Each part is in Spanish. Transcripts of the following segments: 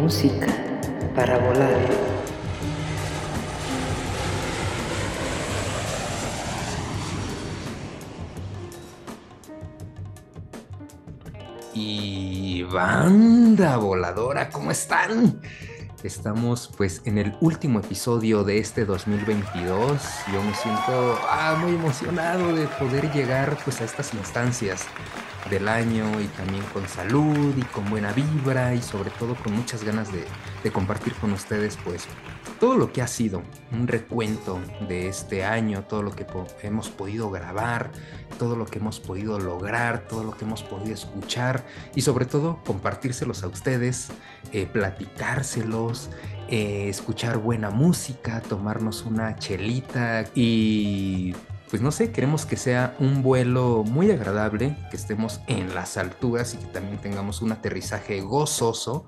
Música para volar. Y banda voladora, ¿cómo están? Estamos pues en el último episodio de este 2022. Yo me siento ah, muy emocionado de poder llegar pues a estas instancias del año y también con salud y con buena vibra y sobre todo con muchas ganas de, compartir con ustedes pues todo lo que ha sido un recuento de este año, todo lo que hemos podido grabar, todo lo que hemos podido lograr, todo lo que hemos podido escuchar y sobre todo compartírselos a ustedes, eh, platicárselos, eh, escuchar buena música, tomarnos una chelita y pues no sé, queremos que sea un vuelo muy agradable, que estemos en las alturas y que también tengamos un aterrizaje gozoso.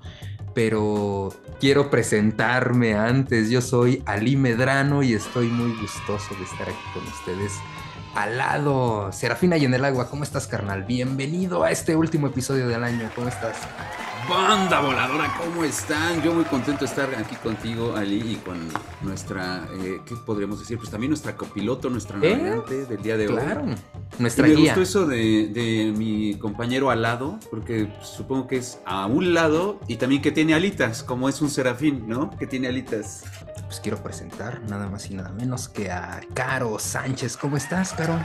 Pero quiero presentarme antes. Yo soy Ali Medrano y estoy muy gustoso de estar aquí con ustedes al lado. Serafina y en el agua, ¿cómo estás, carnal? Bienvenido a este último episodio del año. ¿Cómo estás? Banda voladora, ¿cómo están? Yo muy contento de estar aquí contigo, Ali, y con nuestra, eh, ¿qué podríamos decir? Pues también nuestra copiloto, nuestra ¿Eh? navegante del día de Claro, hoy. nuestra y me guía. gustó eso de, de mi compañero al lado, porque supongo que es a un lado y también que tiene alitas, como es un serafín, ¿no? Que tiene alitas. Pues quiero presentar nada más y nada menos que a Caro Sánchez. ¿Cómo estás, Caro?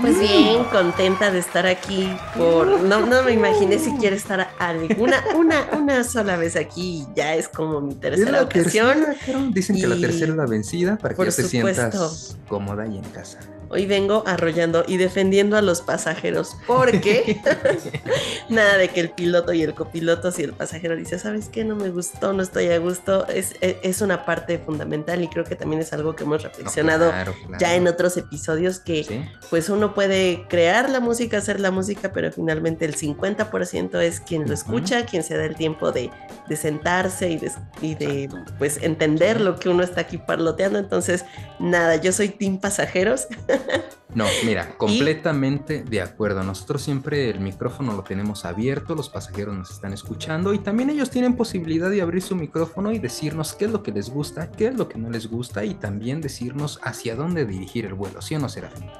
Pues bien, contenta de estar aquí por no, no me imaginé siquiera estar alguna una una sola vez aquí, ya es como mi tercera ocasión. tercera. Dicen que la y- tercera es la vencida para que ya te sientas cómoda y en casa. Hoy vengo arrollando y defendiendo a los pasajeros porque nada de que el piloto y el copiloto si el pasajero dice, "¿Sabes qué? No me gustó, no estoy a gusto." Es es- es una parte fundamental y creo que también es algo que hemos No, reflexionado claro, claro. ya en otros episodios que Sí. pues uno puede crear la música, hacer la música, pero finalmente el 50% es quien lo escucha, quien se da el tiempo de, de sentarse y de, y de, pues entender lo que uno está aquí parloteando. Entonces, nada, yo soy team pasajeros. No, mira, completamente de acuerdo. Nosotros siempre el micrófono lo tenemos abierto, los pasajeros nos están escuchando y también ellos tienen posibilidad de abrir su micrófono y decirnos qué es lo que les gusta, qué es lo que no les gusta y también decirnos hacia dónde dirigir el vuelo, ¿sí o no, Serafín?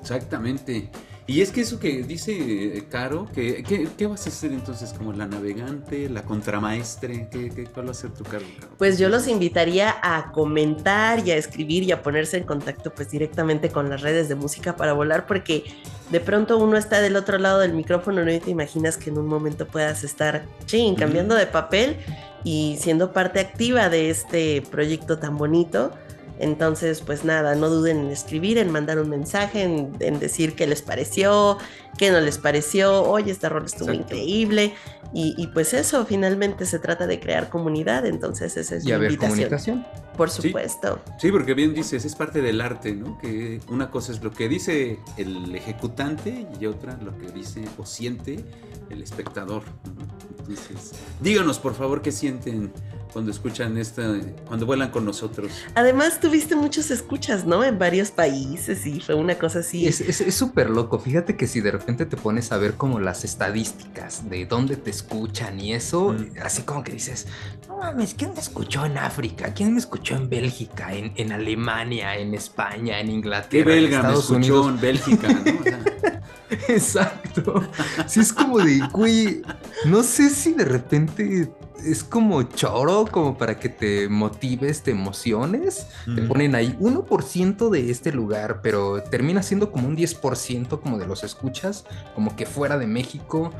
Exactamente. Y es que eso que dice eh, Caro, que, que- ¿qué vas a hacer entonces? ¿Como la navegante, la contramaestre? ¿Qué, qué, ¿Cuál va a ser tu cargo? Caro? Pues yo los invitaría a comentar y a escribir y a ponerse en contacto pues directamente con las redes de música para volar porque de pronto uno está del otro lado del micrófono ¿no? y te imaginas que en un momento puedas estar chin, cambiando de papel y siendo parte activa de este proyecto tan bonito. Entonces, pues nada, no duden en escribir, en mandar un mensaje, en, decir qué les pareció, qué no les pareció, oye, este rol estuvo Exacto. increíble. Y, y pues eso, finalmente se trata de crear comunidad, entonces esa es Y mi haber invitación. comunicación. Por supuesto. Sí, porque bien dices, es parte del arte, ¿no? Que una cosa es lo que dice el ejecutante y otra lo que dice o siente el espectador. ¿no? Entonces, díganos por favor qué sienten cuando escuchan esta, cuando vuelan con nosotros. Además, tuviste muchos escuchas, ¿no? En varios países y fue una cosa así. Es es- es súper loco. Fíjate que si de repente te pones a ver como las estadísticas de dónde te escuchan y eso, Mm. así como que dices, no mames, ¿quién me escuchó en África? ¿Quién me escuchó en Bélgica? En, en Alemania, en España, en Inglaterra, ¿Qué en belga me Estados escuchó Unidos? en Bélgica? ¿no? O sea, Exacto. Sí, es como de, güey, no sé si de repente es como choro, como para que te motives, te emociones. Te ponen ahí 1% de este lugar, pero termina siendo como un 10% como de los escuchas, como que fuera de México.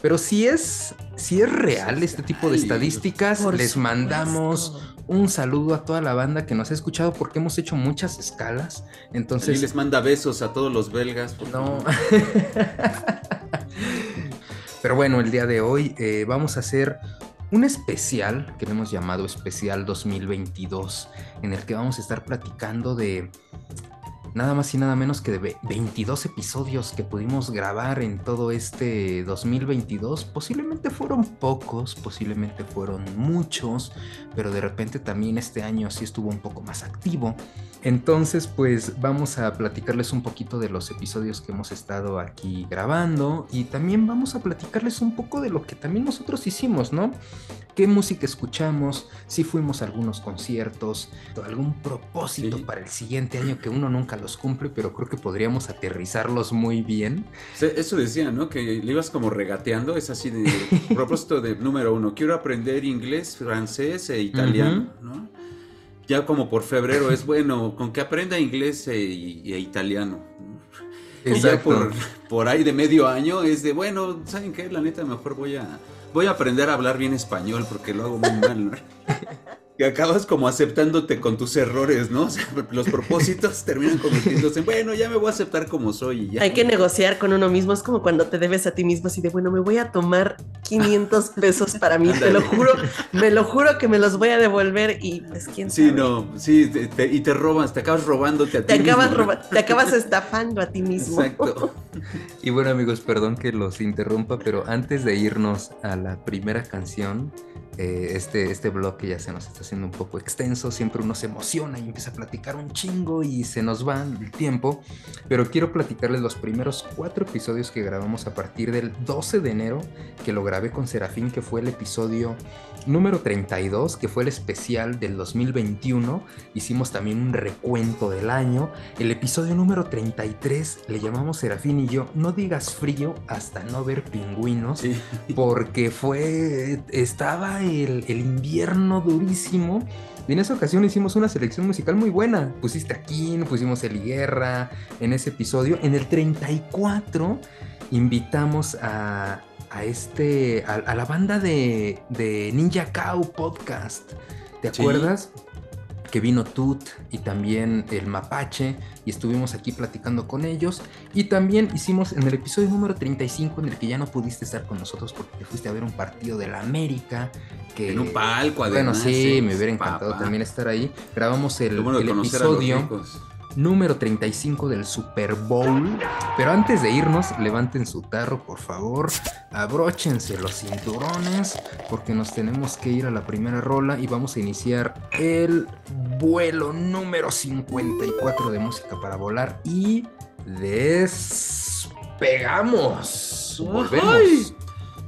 Pero si es, si es real este tipo de estadísticas, les supuesto. mandamos un saludo a toda la banda que nos ha escuchado porque hemos hecho muchas escalas. y Entonces, les manda besos a todos los belgas. por no. Pero bueno, el día de hoy eh, vamos a hacer un especial que hemos llamado Especial 2022, en el que vamos a estar platicando de nada más y nada menos que de 22 episodios que pudimos grabar en todo este 2022. Posiblemente fueron pocos, posiblemente fueron muchos, pero de repente también este año sí estuvo un poco más activo. Entonces, pues vamos a platicarles un poquito de los episodios que hemos estado aquí grabando y también vamos a platicarles un poco de lo que también nosotros hicimos, ¿no? ¿Qué música escuchamos? Si fuimos a algunos conciertos, algún propósito Sí. para el siguiente año que uno nunca los cumple, pero creo que podríamos aterrizarlos muy bien. Eso decía, ¿no? Que le ibas como regateando, es así de propósito de número uno, quiero aprender inglés, francés e italiano, ¿no? Ya como por febrero es bueno, con que aprenda inglés e, e italiano. ¿no? Y ya por, por ahí de medio año es de, bueno, ¿saben qué? La neta, mejor voy a, voy a aprender a hablar bien español porque lo hago muy mal, ¿no? Que acabas como aceptándote con tus errores, ¿no? O sea, los propósitos terminan convirtiéndose en, bueno, ya me voy a aceptar como soy y ya. Hay que negociar con uno mismo. Es como cuando te debes a ti mismo así de, bueno, me voy a tomar 500 pesos para mí. Te lo juro, me lo juro que me los voy a devolver y pues quién Sí, sabe. no, sí, te- te- y te robas, te acabas robándote a ti Te acabas, mismo, ¿no? roba- te acabas estafando a ti mismo. Exacto. Y bueno amigos, perdón que los interrumpa, pero antes de irnos a la primera canción, eh, este, este blog que ya se nos está haciendo un poco extenso, siempre uno se emociona y empieza a platicar un chingo y se nos va el tiempo, pero quiero platicarles los primeros cuatro episodios que grabamos a partir del 12 de enero, que lo grabé con Serafín, que fue el episodio número 32, que fue el especial del 2021, hicimos también un recuento del año, el episodio número 33 le llamamos Serafín y yo, no digas frío hasta no ver pingüinos, Sí. porque fue, estaba el, el invierno durísimo. Y en esa ocasión hicimos una selección musical muy buena. Pusiste a King, pusimos el Guerra en ese episodio. En el 34 invitamos a, a este, a, a la banda de, de Ninja Cow Podcast. ¿Te Sí. acuerdas? que vino Tut y también el Mapache y estuvimos aquí platicando con ellos y también hicimos en el episodio número 35 en el que ya no pudiste estar con nosotros porque te fuiste a ver un partido de la América que En un palco, bueno además. sí ¿eh? me hubiera encantado Papá. también estar ahí grabamos el, bueno episodio. Número 35 del Super Bowl. Pero antes de irnos, levanten su tarro, por favor. Abróchense los cinturones, porque nos tenemos que ir a la primera rola y vamos a iniciar el vuelo número 54 de música para volar. Y despegamos. Volvemos.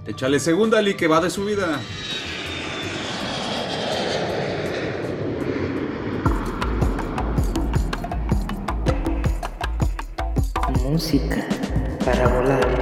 Échale segunda, Ali, que va de subida. Para volar.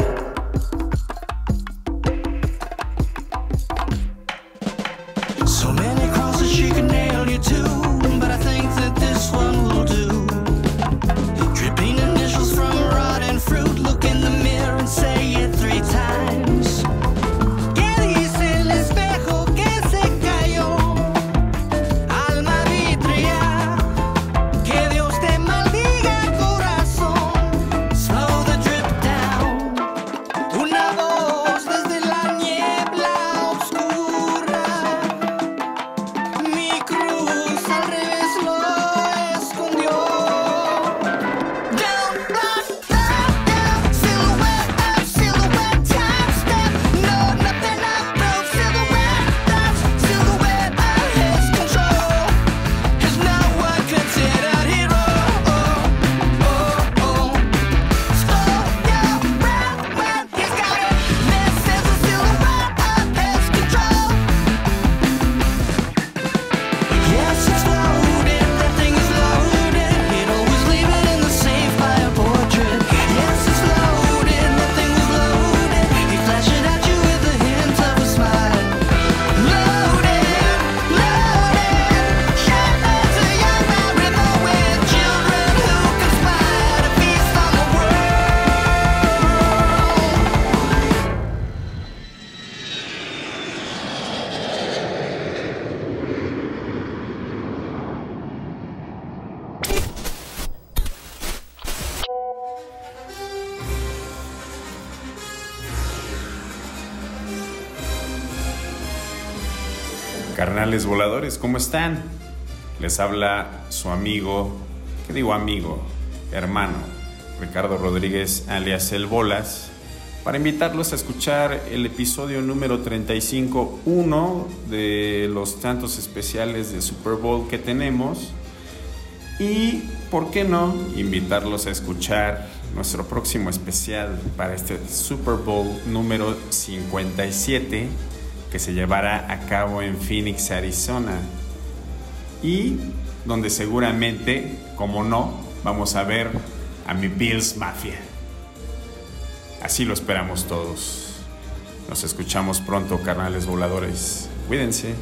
Carnales voladores, ¿cómo están? Les habla su amigo, ¿qué digo amigo? hermano, Ricardo Rodríguez alias El Bolas, para invitarlos a escuchar el episodio número 35, uno de los tantos especiales de Super Bowl que tenemos. Y, ¿por qué no?, invitarlos a escuchar nuestro próximo especial para este Super Bowl número 57 que se llevará a cabo en Phoenix, Arizona. Y donde seguramente, como no, vamos a ver a mi Bills Mafia. Así lo esperamos todos. Nos escuchamos pronto, carnales voladores. Cuídense.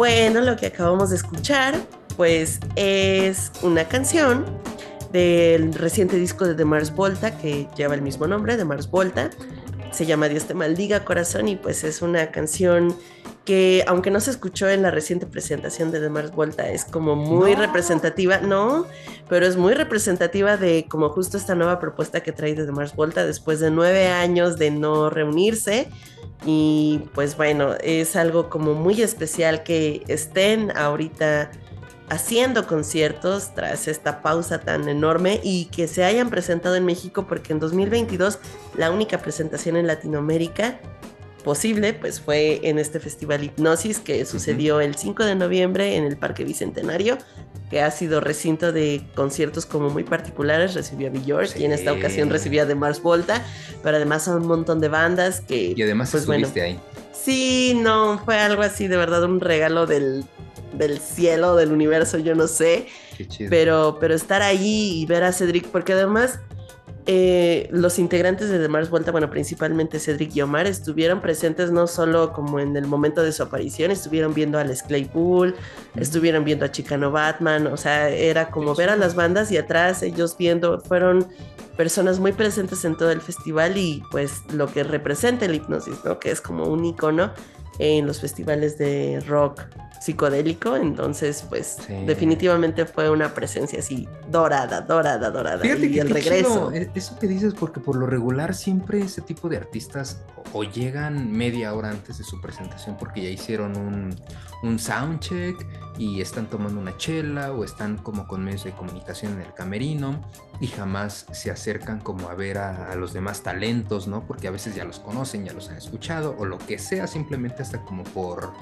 Bueno, lo que acabamos de escuchar, pues es una canción del reciente disco de The Mars Volta, que lleva el mismo nombre, The Mars Volta. Se llama Dios te maldiga corazón y pues es una canción que aunque no se escuchó en la reciente presentación de The Mars Volta, es como muy No. representativa, no, pero es muy representativa de como justo esta nueva propuesta que trae de The Mars Volta después de nueve años de no reunirse. Y pues bueno, es algo como muy especial que estén ahorita haciendo conciertos tras esta pausa tan enorme y que se hayan presentado en México porque en 2022 la única presentación en Latinoamérica posible pues fue en este festival Hipnosis que sucedió el 5 de noviembre en el Parque Bicentenario que ha sido recinto de conciertos como muy particulares recibió a Björk y en esta ocasión recibió a The Mars Volta pero además a un montón de bandas que Y además pues bueno estuviste ahí. Sí, no, fue algo así, de verdad, un regalo del, del cielo, del universo, yo no sé. Qué chido. Pero, pero estar ahí y ver a Cedric, porque además eh, los integrantes de The Mars Volta, bueno, principalmente Cedric y Omar, estuvieron presentes no solo como en el momento de su aparición, estuvieron viendo a Les Claypool, estuvieron viendo a Chicano Batman, o sea, era como ver a las bandas y atrás ellos viendo, fueron personas muy presentes en todo el festival y pues lo que representa el hipnosis, ¿no? Que es como un icono en los festivales de rock psicodélico, entonces pues Sí. definitivamente fue una presencia así dorada, dorada, dorada Fíjate y que el regreso. chido, eh, Eso que dices, porque por lo regular siempre ese tipo de artistas o, o llegan media hora antes de su presentación porque ya hicieron un, un soundcheck y están tomando una chela o están como con medios de comunicación en el camerino y jamás se acercan como a ver a, a los demás talentos, ¿no? Porque a veces ya los conocen, ya los han escuchado o lo que sea, simplemente hasta como por,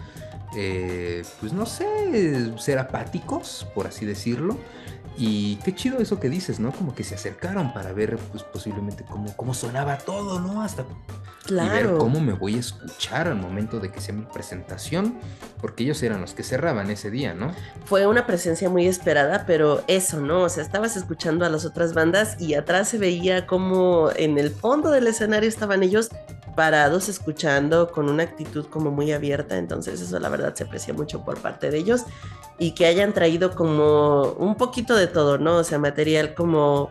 eh, pues no sé, ser apáticos, por así decirlo. Y qué chido eso que dices, ¿no? Como que se acercaron para ver, pues posiblemente cómo, cómo sonaba todo, ¿no? Hasta y ver cómo me voy a escuchar al momento de que sea mi presentación, porque ellos eran los que cerraban ese día, ¿no? Fue una presencia muy esperada, pero eso, ¿no? O sea, estabas escuchando a las otras bandas y atrás se veía como en el fondo del escenario estaban ellos parados escuchando con una actitud como muy abierta, entonces eso la verdad se aprecia mucho por parte de ellos y que hayan traído como un poquito de todo, ¿no? O sea, material como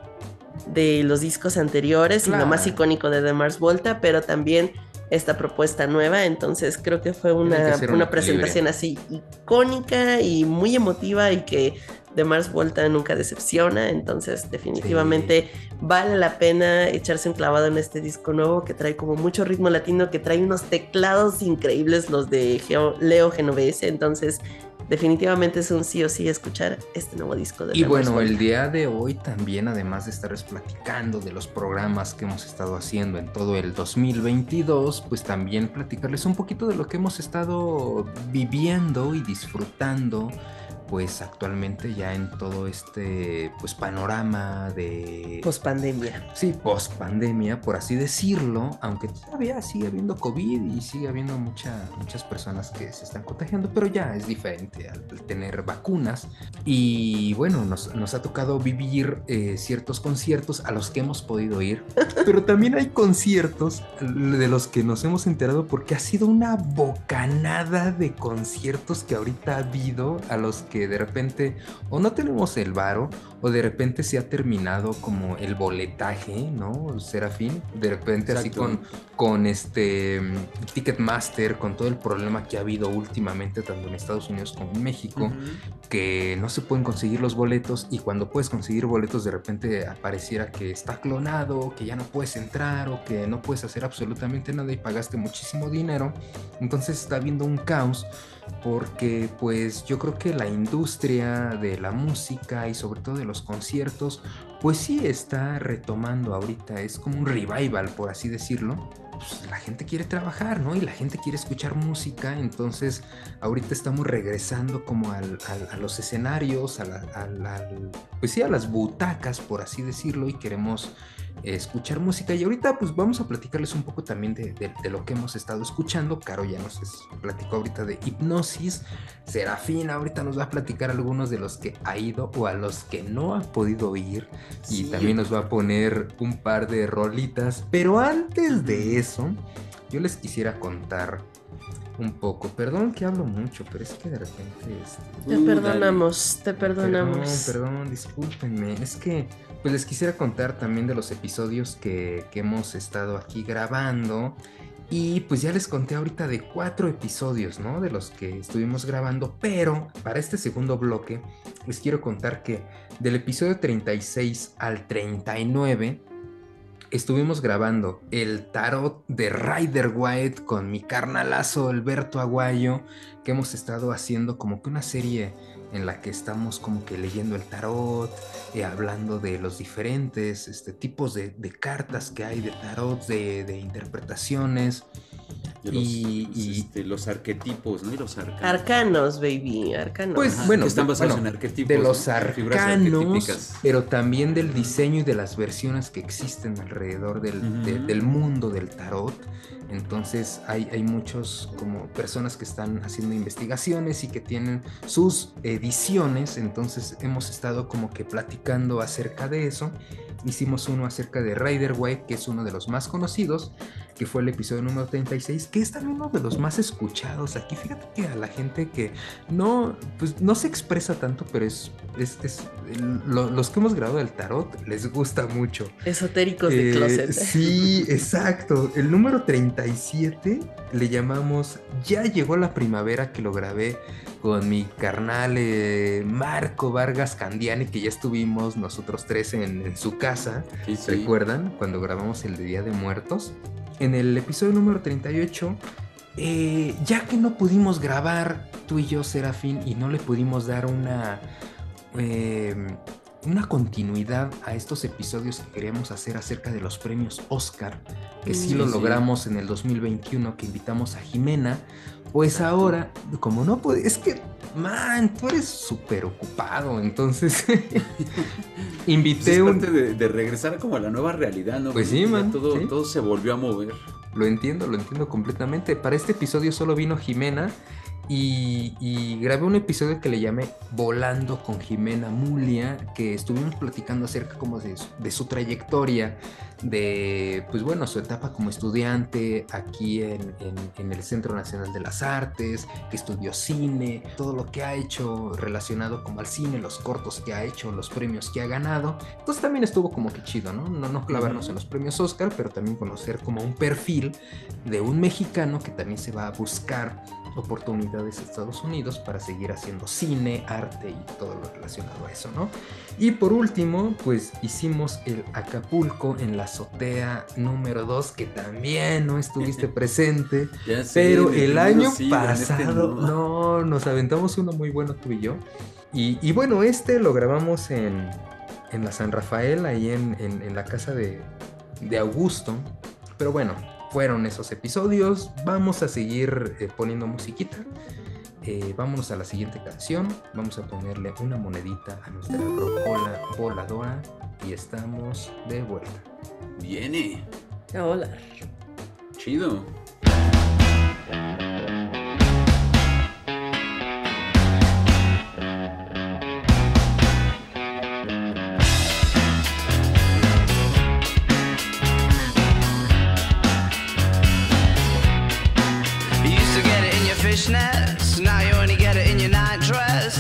de los discos anteriores y lo más icónico de The Mars Volta, pero también esta propuesta nueva, entonces creo que fue que una, una presentación así icónica y muy emotiva y que The Mars Volta nunca decepciona, entonces definitivamente vale la pena echarse un clavado en este disco nuevo que trae como mucho ritmo latino, que trae unos teclados increíbles los de Geo- Leo Genovese, entonces definitivamente es un sí o sí escuchar este nuevo disco de Y bueno, el día de hoy también, además de estarles platicando de los programas que hemos estado haciendo en todo el 2022, pues también platicarles un poquito de lo que hemos estado viviendo y disfrutando pues actualmente ya en todo este pues panorama de Post pandemia. Sí, post pandemia, por así decirlo, aunque todavía sigue habiendo COVID y sigue habiendo mucha- muchas personas que se están contagiando, pero ya es diferente al, al tener vacunas. Y bueno, nos, nos ha tocado vivir eh, ciertos conciertos a los que hemos podido ir, pero también hay conciertos de los que nos hemos enterado porque ha sido una bocanada de conciertos que ahorita ha habido a los que de repente o no tenemos el varo o de repente se ha terminado como el boletaje, ¿no? Serafín, de repente así Exacto. con, con este mm, Ticketmaster, con todo el problema que ha habido últimamente tanto en Estados Unidos como en México, que no se pueden conseguir los boletos y cuando puedes conseguir boletos de repente apareciera que está clonado, que ya no puedes entrar o que no puedes hacer absolutamente nada y pagaste muchísimo dinero. Entonces está habiendo un caos porque pues yo creo que la industria de la música y sobre todo de los conciertos pues sí está retomando ahorita, es como un revival por así decirlo. Pues, la gente quiere trabajar, ¿no? Y la gente quiere escuchar música, entonces ahorita estamos regresando como al- a los escenarios, a la- pues sí, a las butacas, por así decirlo, y queremos escuchar música. Y ahorita pues vamos a platicarles un poco también de, de- de lo que hemos estado escuchando. Caro ya nos platicó ahorita de hipnosis. Serafín ahorita nos va a platicar algunos de los que ha ido o a los que no ha podido ir. Y también nos va a poner un par de rolitas. Pero antes de eso, yo les quisiera contar un poco. Perdón que hablo mucho, pero es que de repente... este, Te Uh, perdonamos, te perdonamos. Perdón, perdón, discúlpenme. Es que pues les quisiera contar también de los episodios que, que hemos estado aquí grabando. Y pues ya les conté ahorita de cuatro episodios, ¿no? De los que estuvimos grabando. Pero para este segundo bloque les quiero contar que del episodio 36 al 39 estuvimos grabando el tarot de Rider White con mi carnalazo Alberto Aguayo, que hemos estado haciendo como que una serie en la que estamos como que leyendo el tarot, eh, hablando de los diferentes este, tipos de, cartas que hay de tarot, de interpretaciones. De los, Y- los, y- este, los arquetipos, ¿no? Y los arcanos. Arcanos, baby, arcanos. Pues, Ajá, bueno, que están de- basados bueno, en arquetipos. de los ¿no? Arcanos, arquetípicas. pero también del diseño y de las versiones que existen alrededor del, de- del mundo del tarot. Entonces hay, hay muchos como personas que están haciendo investigaciones y que tienen sus ediciones. Entonces hemos estado como que platicando acerca de eso. Hicimos uno acerca de Rider White, que es uno de los más conocidos, que fue el episodio número 36, que es también uno de los más escuchados aquí. Fíjate que a la gente que no, pues, no se expresa tanto, pero es, es, lo- los que hemos grabado del tarot les gusta mucho. Esotéricos de Eh, closet. Sí, exacto. El número 37 le llamamos Ya llegó la primavera que lo grabé con mi carnal eh, Marco Vargas Candiani, que ya estuvimos nosotros tres en, en su casa. Sí, sí. ¿Recuerdan cuando grabamos el de Día de Muertos? En el episodio número 38, eh, ya que no pudimos grabar tú y yo, Serafín, y no le pudimos dar una, eh, una continuidad a estos episodios que queríamos hacer acerca de los premios Oscar, que sí, Sí, lo sí. logramos en el 2021, que invitamos a Jimena, pues ahora, como no puede, es que, man, tú eres súper ocupado, entonces Pues invité es un... parte de, de regresar como a la nueva realidad, ¿no? Pues Porque sí, man, Todo, sí. todo se volvió a mover. Lo entiendo, lo entiendo completamente. Para este episodio solo vino Jimena y, y grabé un episodio que le llamé Volando con Jimena Mulia, que estuvimos platicando acerca como de, su- de su trayectoria, de, pues bueno, su etapa como estudiante aquí en, en- en el Centro Nacional de las Artes, que estudió cine, todo lo que ha hecho relacionado como al cine, los cortos que ha hecho, los premios que ha ganado. Entonces también estuvo como que chido, ¿no? No, no clavarnos en los premios Oscar, pero también conocer como un perfil de un mexicano que también se va a buscar oportunidades en Estados Unidos para seguir haciendo cine, arte y todo lo relacionado a eso, ¿no? Y por último, pues hicimos el Acapulco en la azotea número 2, que también no estuviste presente, Ya pero el año sí, este pasado, no. no, nos aventamos uno muy bueno tú y yo. Y, y bueno, este lo grabamos en, en la San Rafael, ahí en, en- en la casa de, de Augusto. Pero bueno, fueron esos episodios. Vamos a seguir eh, poniendo musiquita. Eh, vámonos a la siguiente canción. Vamos a ponerle una monedita a nuestra rocola voladora. Y estamos de vuelta. Viene. Hola. Chido.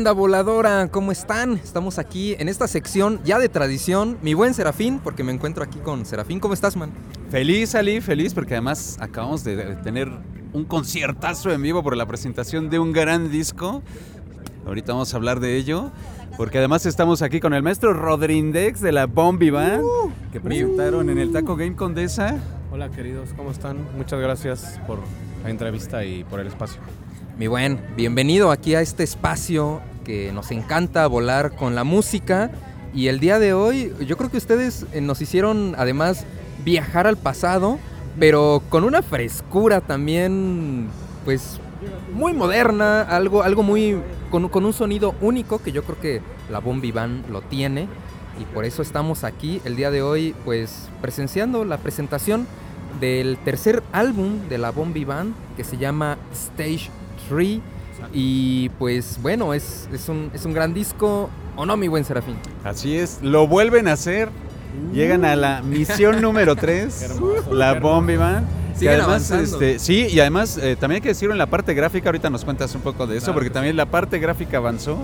Banda voladora, ¿cómo están? Estamos aquí en esta sección ya de tradición. Mi buen Serafín, porque me encuentro aquí con Serafín. ¿Cómo estás, man? Feliz, Ali, feliz porque además acabamos de tener un conciertazo en vivo por la presentación de un gran disco. Ahorita vamos a hablar de ello. Porque además estamos aquí con el maestro Rodrindex de la Bombi Band, que presentaron en el Taco Game Condesa. Hola queridos, ¿cómo están? Muchas gracias por la entrevista y por el espacio. Mi buen, bienvenido aquí a este espacio que nos encanta volar con la música. Y el día de hoy, yo creo que ustedes eh, nos hicieron además viajar al pasado, pero con una frescura también, pues muy moderna, algo, algo muy. Con, un sonido único que yo creo que la Bombi Band lo tiene. Y por eso estamos aquí el día de hoy, pues presenciando la presentación del tercer álbum de la Bombi Band que se llama Stage 3. Y pues bueno, es, es, un, es un gran disco. ¿O no, mi buen Serafín? Así es, lo vuelven a hacer. Llegan a la misión número 3, Hermoso, la. Bombi. Que Siguen además, este, sí, y además eh, también hay que decirlo en la parte gráfica, ahorita nos cuentas un poco de eso, Claro porque que también la parte gráfica avanzó,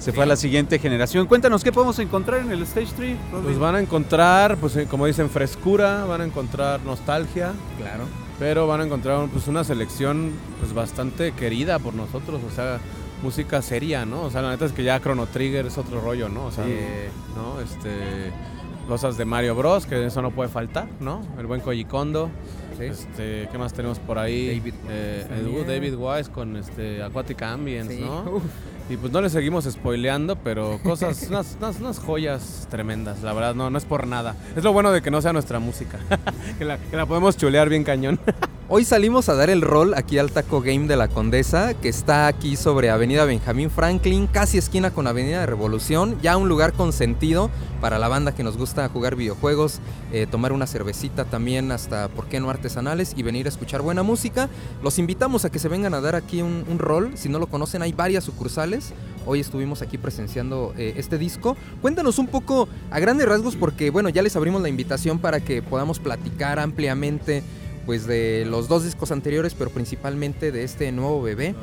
se fue a la siguiente generación. Cuéntanos qué podemos encontrar en el Stage 3. Rodri? Pues van a encontrar, pues eh, como dicen, frescura, van a encontrar nostalgia, Claro. Pero van a encontrar pues una selección pues bastante querida por nosotros, o sea, música seria, ¿no? O sea, la neta es que ya Chrono Trigger es otro rollo, ¿no? O sea, Sí. ¿no? Este cosas de Mario Bros, que eso no puede faltar, ¿no? El buen Koji Kondo. Este, ¿qué más tenemos por ahí? David Eh, Wise. David Wise con este Aquatic Ambience, Sí. ¿no? Uf. Y pues no le seguimos spoileando, pero cosas, unas, unas, unas joyas tremendas, la verdad, no, no es por nada. Es lo bueno de que no sea nuestra música, que, la, que la podemos chulear bien cañón. Hoy salimos a dar el rol aquí al Taco Game de la Condesa, que está aquí sobre Avenida Benjamín Franklin, casi esquina con Avenida de Revolución, ya un lugar consentido para la banda que nos gusta jugar videojuegos, eh, tomar una cervecita también, hasta, ¿por qué no artesanales? Y venir a escuchar buena música. Los invitamos a que se vengan a dar aquí un, un rol, si no lo conocen hay varias sucursales. Hoy estuvimos aquí presenciando eh, este disco. Cuéntanos un poco a grandes rasgos porque bueno, ya les abrimos la invitación para que podamos platicar ampliamente pues de los dos discos anteriores, pero principalmente de este nuevo bebé,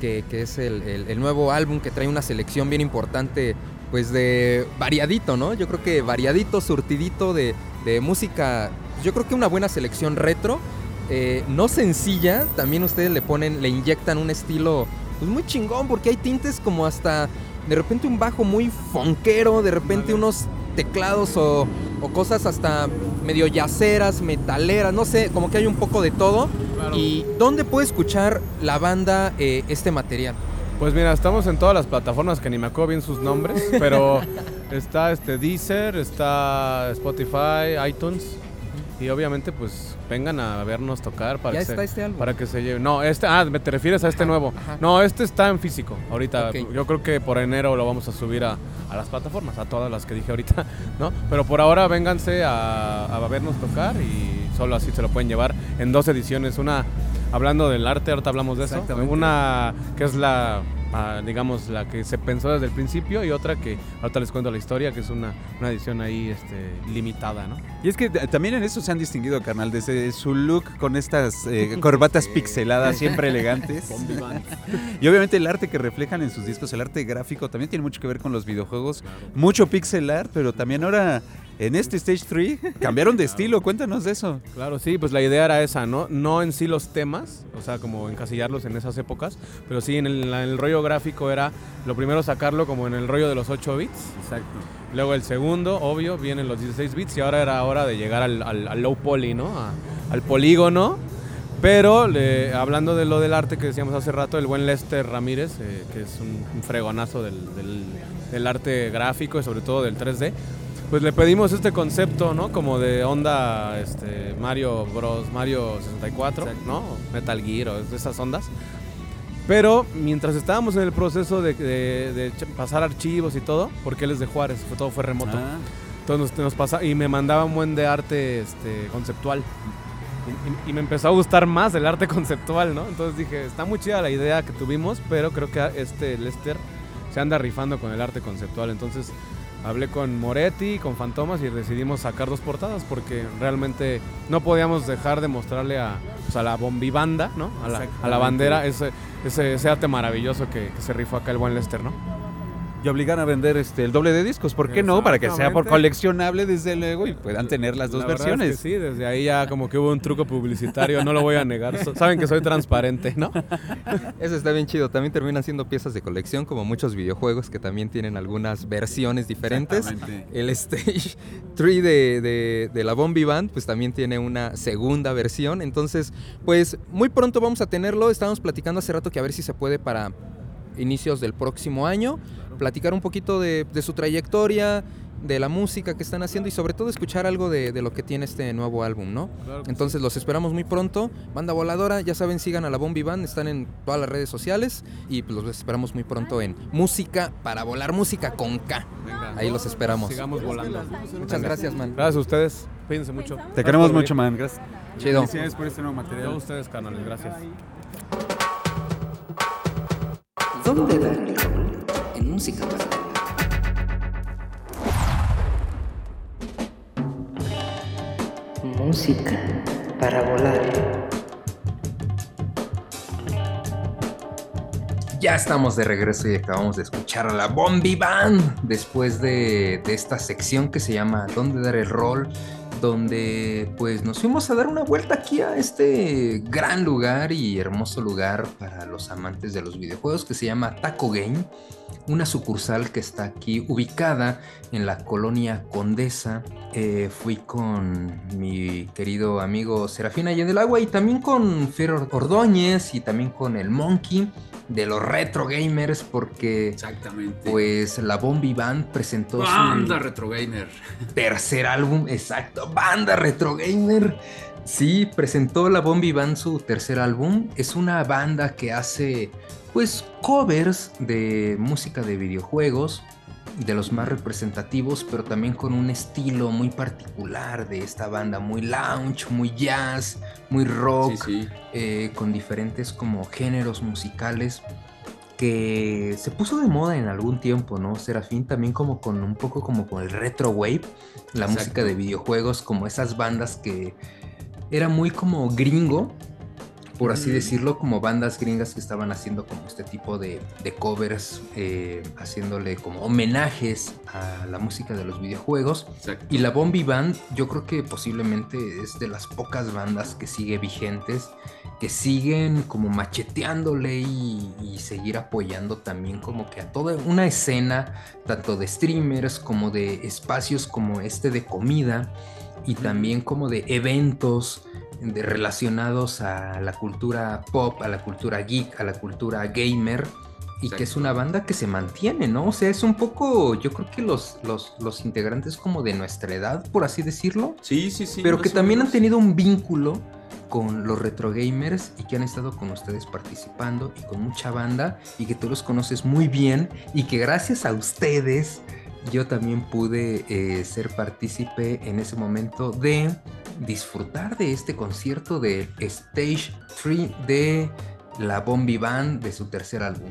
que, que es el, el- el nuevo álbum que trae una selección bien importante pues de variadito, ¿no? Yo creo que variadito, surtidito de, de música, yo creo que una buena selección retro, eh, no sencilla, también ustedes le ponen, le inyectan un estilo pues muy chingón, porque hay tintes como hasta de repente un bajo muy fonquero, de repente unos teclados o, o cosas hasta medio yaceras, metaleras, no sé, como que hay un poco de todo. ¿Y dónde puede escuchar la banda eh, este material? Pues mira, estamos en todas las plataformas que ni me acuerdo bien sus nombres, pero está este Deezer, está Spotify, iTunes y obviamente pues vengan a vernos tocar para Ya que está se, este álbum. para que se lleve. No, este ah, ¿me te refieres a este Ajá, nuevo? ajá. No, este está en físico. Ahorita yo creo que por enero lo vamos a subir a, a las plataformas, a todas las que dije ahorita, ¿no? Pero por ahora vénganse a, a vernos tocar y solo así se lo pueden llevar en dos ediciones, una hablando del arte, ahorita hablamos de eso, una que es la ah, digamos, la que se pensó desde el principio y otra que ahorita les cuento la historia, que es una, una edición ahí este, limitada, ¿no? Y es que t- también en eso se han distinguido, carnal, desde su look con estas eh, corbatas pixeladas, siempre elegantes. y obviamente el arte que reflejan en sus discos, el arte gráfico, también tiene mucho que ver con los videojuegos. Mucho pixel art, pero también ahora en este Stage 3 cambiaron de estilo. Cuéntanos de eso. Claro, sí, pues la idea era esa, ¿no? No en sí los temas, o sea, como encasillarlos en esas épocas, pero sí en el, en el rollo gráfico era lo primero sacarlo como en el rollo de los 8 bits. Exacto. Luego el segundo, obvio, vienen los 16 bits y ahora era hora de llegar al, al- al low poly, ¿no? A- al polígono. Pero le- hablando de lo del arte que decíamos hace rato, el buen Lester Ramírez, eh, que es un, un fregonazo del, del- del arte gráfico y sobre todo del 3D, pues le pedimos este concepto, ¿no? Como de onda este, Mario Bros, Mario 64, Exacto. ¿no? Metal Gear o esas ondas. Pero mientras estábamos en el proceso de, de- de pasar archivos y todo, porque él es de Juárez, fue, todo fue remoto. Ah, Entonces nos, nos pasa y me mandaba un buen de arte este, conceptual. Y, y- y me empezó a gustar más el arte conceptual, ¿no? Entonces dije, está muy chida la idea que tuvimos, pero creo que este Lester se anda rifando con el arte conceptual. Entonces hablé con Moretti, con Fantomas y decidimos sacar dos portadas porque realmente no podíamos dejar de mostrarle a, pues, a la bombibanda, ¿no? A la, a la Exactamente. bandera ese, ese, ese arte maravilloso que, que se rifó acá el buen Lester, ¿no? Y obligar a vender este el doble de discos, ¿por qué no? Para que sea por coleccionable desde luego y puedan tener las dos La verdad es versiones. que sí, desde ahí ya como que hubo un truco publicitario, no lo voy a negar. Saben que soy transparente, ¿no? Eso está bien chido. También terminan siendo piezas de colección, como muchos videojuegos que también tienen algunas versiones diferentes. El Stage 3 de, de- de la Bombi Band, pues también tiene una segunda versión. Entonces, pues muy pronto vamos a tenerlo. Estábamos platicando hace rato que a ver si se puede para inicios del próximo año. Platicar un poquito de, de su trayectoria, de la música que están haciendo y sobre todo escuchar algo de, de lo que tiene este nuevo álbum, ¿no? Entonces los esperamos muy pronto. Banda Voladora, ya saben, sigan a la Bombi Band, están en todas las redes sociales y pues los esperamos muy pronto en Música para Volar, Música con K. Ahí los esperamos. Sigamos volando. Muchas gracias, man. Gracias a ustedes. Cuídense mucho. Te queremos mucho, man. Gracias. Chido. Felicidades por este nuevo Yo a material. ustedes, canales. Gracias. ¿Dónde música para volar? Música para volar. Ya estamos de regreso y acabamos de escuchar a la Bombi Band después de, de esta sección que se llama ¿Dónde dar el rol? Donde pues nos fuimos a dar una vuelta aquí a este gran lugar y hermoso lugar para los amantes de los videojuegos que se llama Taco Game, una sucursal que está aquí ubicada en la colonia Condesa. Eh, fui con mi querido amigo Serafín Allende del Agua y también con Fer Ordóñez y también con el Monkey de los retro gamers porque Exactamente. pues la Bombi Band presentó Banda su Retro Gamer. tercer álbum, exacto, Banda Retro Gamer Sí, presentó la Bombi Band su tercer álbum. Es una banda que hace, pues, covers de música de videojuegos, de los más representativos, pero también con un estilo muy particular de esta banda, muy lounge, muy jazz, muy rock, Sí, sí. eh, con diferentes como géneros musicales que se puso de moda en algún tiempo, ¿no? Serafín también como con un poco como con el retro wave, la Exacto. música de videojuegos, como esas bandas que era muy como gringo, por así Ujú. decirlo, como bandas gringas que estaban haciendo como este tipo de, de covers, eh, haciéndole como homenajes a la música de los videojuegos. Exacto. Y la Bombi Band, yo creo que posiblemente es de las pocas bandas que sigue vigentes, que siguen como macheteándole y, y seguir apoyando también como que a toda una escena, tanto de streamers como de espacios como este de comida y también como de eventos de- relacionados a la cultura pop, a la cultura geek, a la cultura gamer y que es una banda que se mantiene, ¿no? O sea, es un poco, yo creo que los, los, los integrantes como de nuestra edad, por así decirlo, Sí, sí, sí. pero que también han tenido un vínculo con los retro gamers y que han estado con ustedes participando y con mucha banda y que tú los conoces muy bien y que gracias a ustedes yo también pude eh, ser partícipe en ese momento de disfrutar de este concierto de Stage 3 de la Bombi Band de su tercer álbum.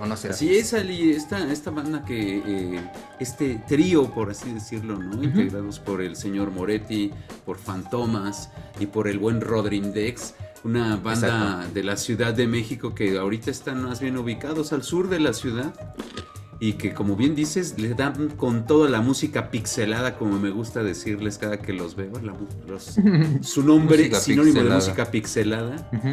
¿O no será? Así es, Ali, esta, esta banda que, eh, este trío, por así decirlo, ¿no? Integrados por el señor Moretti, por Fantomas y por el buen Rodrindex, una banda de la Ciudad de México que ahorita están más bien ubicados al sur de la ciudad y que como bien dices, le dan con toda la música pixelada, como me gusta decirles cada que los veo, la los- su nombre sinónimo pixelada. de música pixelada. Ujú.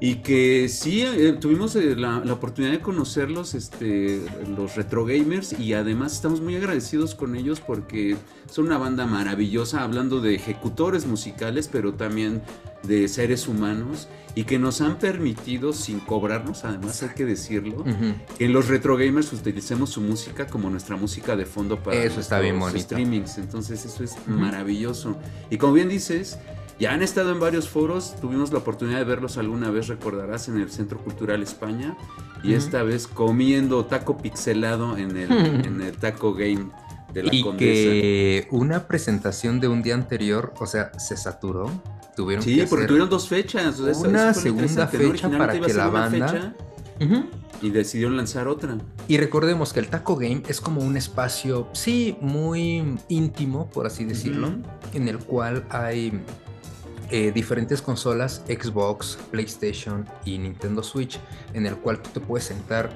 Y que sí, eh, tuvimos eh, la, la oportunidad de conocerlos, este, los retro gamers, y además estamos muy agradecidos con ellos porque son una banda maravillosa, hablando de ejecutores musicales, pero también de seres humanos, y que nos han permitido, sin cobrarnos, además hay que decirlo, Ujú. que en los retro gamers utilicemos su música como nuestra música de fondo para Eso está bien streamings. Entonces eso es maravilloso. Y como bien dices, ya han estado en varios foros, tuvimos la oportunidad de verlos alguna vez, recordarás, en el Centro Cultural España, y esta vez comiendo taco pixelado en el, en el taco game de la y Condesa. que una presentación de un día anterior, o sea, se saturó. Tuvieron Sí, que porque tuvieron dos fechas. o sea, eso- una segunda fecha para que la banda- fecha y decidieron lanzar otra. Y recordemos que el Taco Game es como un espacio, sí, muy íntimo, por así decirlo, en el cual hay eh, diferentes consolas, Xbox, PlayStation y Nintendo Switch, en el cual tú te puedes sentar,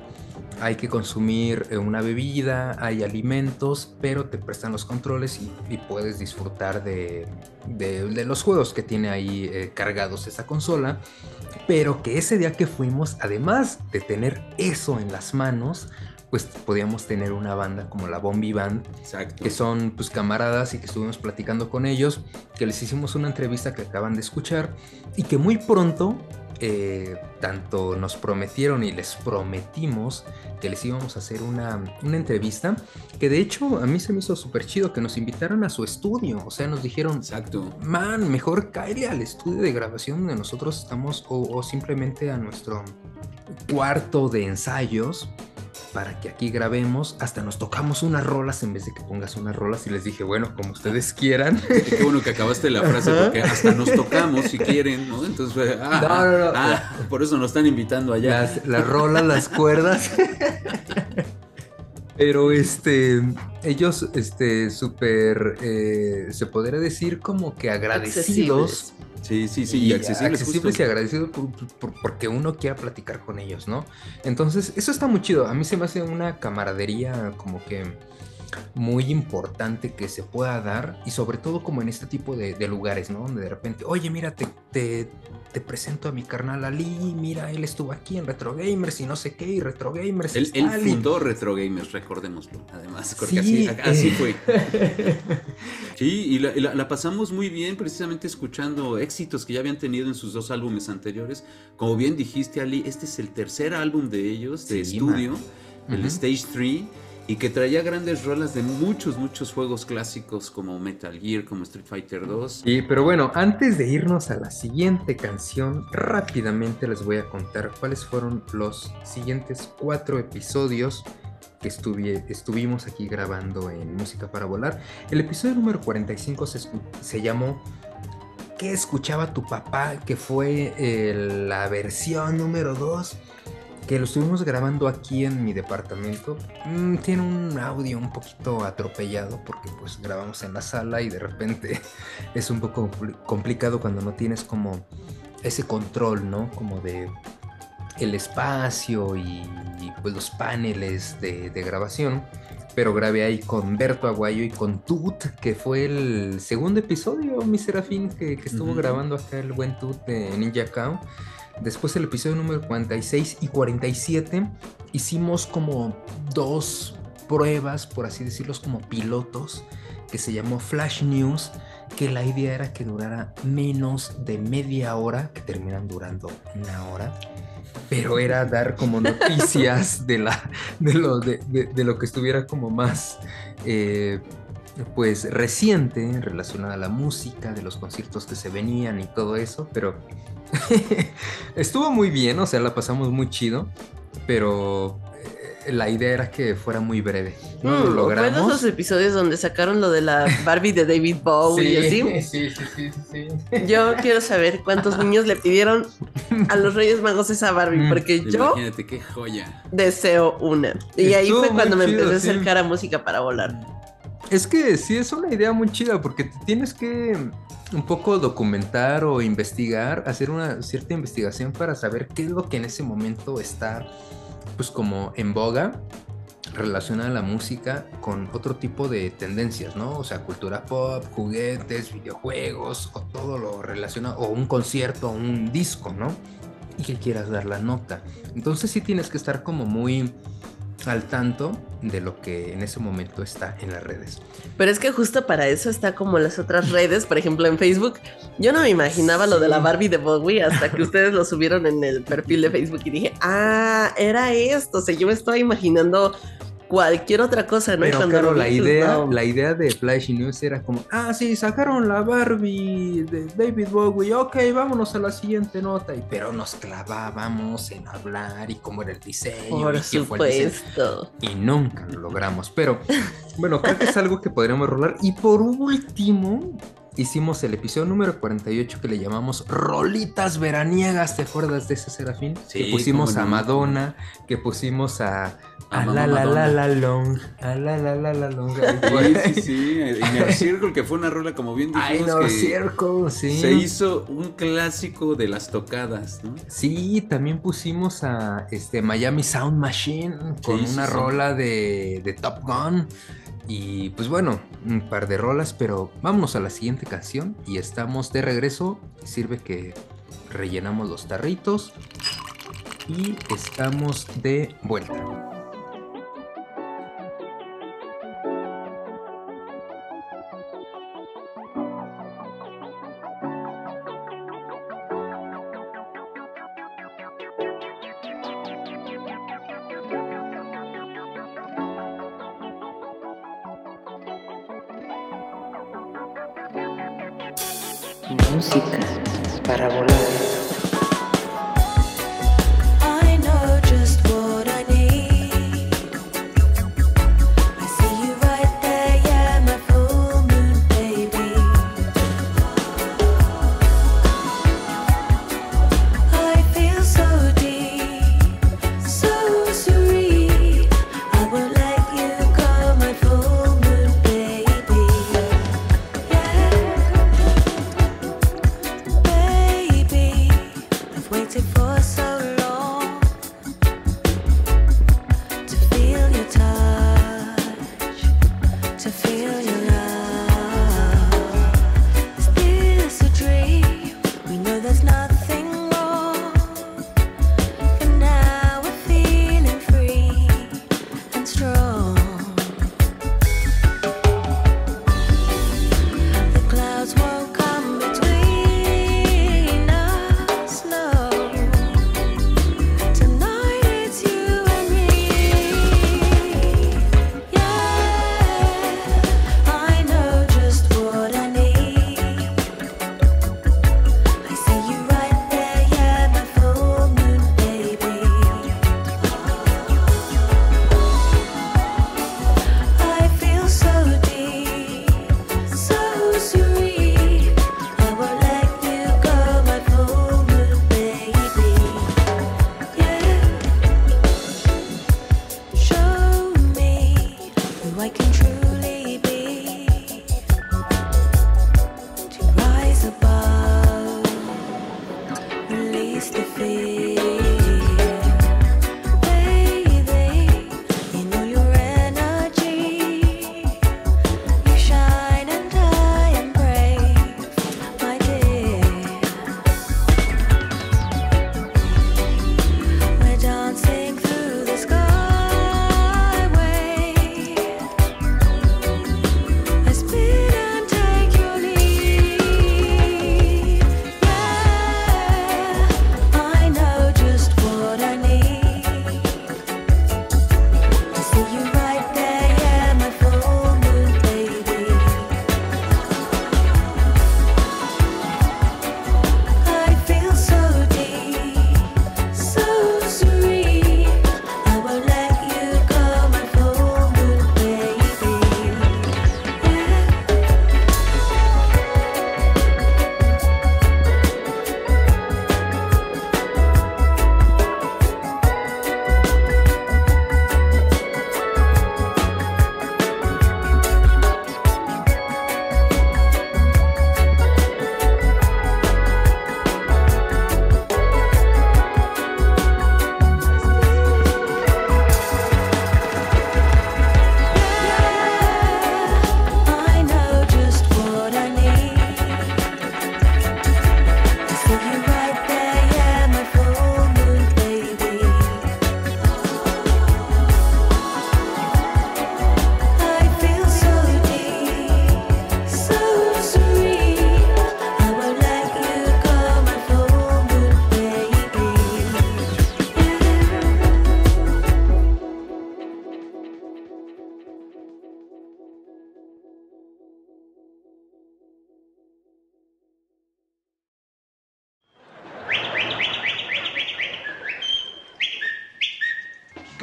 hay que consumir eh, una bebida, hay alimentos, pero te prestan los controles y, puedes disfrutar de, de- de los juegos que tiene ahí eh, cargados esa consola. Pero que ese día que fuimos, además de tener eso en las manos, pues podíamos tener una banda como la Bombi Band, Exacto. que son pues camaradas y que estuvimos platicando con ellos, que les hicimos una entrevista que acaban de escuchar y que muy pronto eh, tanto nos prometieron y les prometimos que les íbamos a hacer una, una entrevista, que de hecho a mí se me hizo súper chido que nos invitaron a su estudio, o sea, nos dijeron, Exacto. man, mejor cáele al estudio de grabación donde nosotros estamos o, o simplemente a nuestro cuarto de ensayos para que aquí grabemos. Hasta nos tocamos unas rolas en vez de que pongas unas rolas y les dije, bueno, como ustedes quieran. Qué bueno que acabaste la frase porque hasta nos tocamos si quieren, ¿no? Entonces fue, ah, No, no, no. ah, por eso nos están invitando allá. las, las rolas, las cuerdas. Pero este, ellos, este, súper, eh, se podría decir como que agradecidos. Sí, sí, sí, y y accesibles. accesibles justo. y agradecidos por- por- porque uno quiera platicar con ellos, ¿no? Entonces, eso está muy chido. A mí se me hace una camaradería como que muy importante que se pueda dar y sobre todo como en este tipo de, de lugares, ¿no? Donde de repente, oye, mira, te, te, te presento a mi carnal Ali, mira, él estuvo aquí en Retro Gamers y no sé qué, y Retro Gamers Él, él Ali". fundó Retro Gamers, recordémoslo, además, porque Sí, así, así eh. fue. Sí, y, la, y la- la pasamos muy bien precisamente escuchando éxitos que ya habían tenido en sus dos álbumes anteriores. Como bien dijiste, Ali, este es el tercer álbum de ellos, de Sí, estudio, man. el Ujú. Stage 3. Y que traía grandes rolas de muchos, muchos juegos clásicos como Metal Gear, como Street Fighter 2. Sí, pero bueno, antes de irnos a la siguiente canción, rápidamente les voy a contar cuáles fueron los siguientes cuatro episodios que estuvi- estuvimos aquí grabando en Música para Volar. El episodio número 45 se, se llamó ¿Qué escuchaba tu papá? Que fue eh, la versión número 2 que lo estuvimos grabando aquí en mi departamento. Mm, tiene un audio un poquito atropellado porque pues grabamos en la sala y de repente es un poco compli- complicado cuando no tienes como ese control, ¿no? Como de el espacio y, y, pues los paneles de, de grabación. Pero grabé ahí con Berto Aguayo y con Tut, que fue el segundo episodio, mi Serafín, que, que estuvo grabando acá el buen Tut de Ninja Cow. Después el episodio número 46 y 47 hicimos como dos pruebas, por así decirlos, como pilotos, que se llamó Flash News, que la idea era que durara menos de media hora, que terminan durando una hora, pero era dar como noticias de, la, de, lo, de, de- lo que estuviera como más... eh, pues reciente relacionada a la música, de los conciertos que se venían y todo eso, pero estuvo muy bien, o sea, la pasamos muy chido, pero eh, la idea era que fuera muy breve. No lo Mm, ¿Fue de logramos. esos episodios donde sacaron lo de la Barbie de David Bowie y así? sí, sí, sí, sí. Yo quiero saber cuántos niños le pidieron a los Reyes Magos esa Barbie, Mm, porque yo Imagínate qué joya. deseo una. Y ahí fue cuando me empecé a sí. acercar a música para volar. Es que sí es una idea muy chida porque tienes que un poco documentar o investigar, hacer una cierta investigación para saber qué es lo que en ese momento está pues como en boga relacionada a la música con otro tipo de tendencias, ¿no? O sea, cultura pop, juguetes, videojuegos o todo lo relacionado, o un concierto, un disco, ¿no? Y que quieras dar la nota. Entonces sí tienes que estar como muy al tanto de lo que en ese momento está en las redes. Pero es que justo para eso está como las otras redes, por ejemplo en Facebook. Yo no me imaginaba lo de la. Barbie de Bowie hasta que ustedes lo subieron en el perfil de Facebook y dije, ah, era esto. O sea, yo me estaba imaginando cualquier otra cosa, ¿no? Pero claro, la pues, idea, no. la idea de Flash News era como, ah, sí, sacaron la Barbie de David Bowie, ok, vámonos a la siguiente nota. Y, pero nos clavábamos en hablar y cómo era el diseño. Por y qué fue el diseño. supuesto. y nunca lo logramos. Pero bueno, creo que es algo que podríamos rolar. Y por último, hicimos el episodio número 48 que le llamamos Rolitas Veraniegas. ¿Te acuerdas de ese Serafín? Sí, que pusimos a no. Madonna, que pusimos a. A A la la la la long, a la la la la long. Sí, sí, sí. Inner Circle, que fue una rola, como bien dijimos, que Circle, sí. se hizo un clásico de las tocadas, ¿no? Sí, también pusimos a este Miami Sound Machine con sí, una sí. rola de, de Top Gun. Y pues bueno, un par de rolas, pero vámonos a la siguiente canción y estamos de regreso. Sirve que rellenamos los tarritos y estamos de vuelta.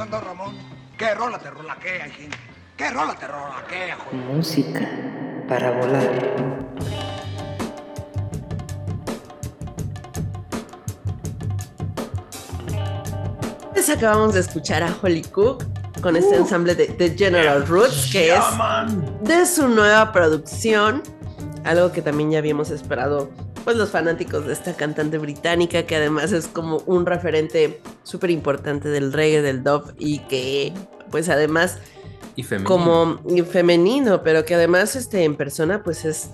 ¿Qué onda, Ramón? ¿Qué rola te rolaquea, gente? ¿Qué rola te rolaquea, joder? Música para volar. Pues acabamos de escuchar a Holly Cook con este ensamble de, de General Roots, que es de su nueva producción, algo que también ya habíamos esperado, pues los fanáticos de esta cantante británica, que además es como un referente súper importante del reggae, del dub, y que pues además Y femenino. como y femenino, pero que además este, en persona pues es,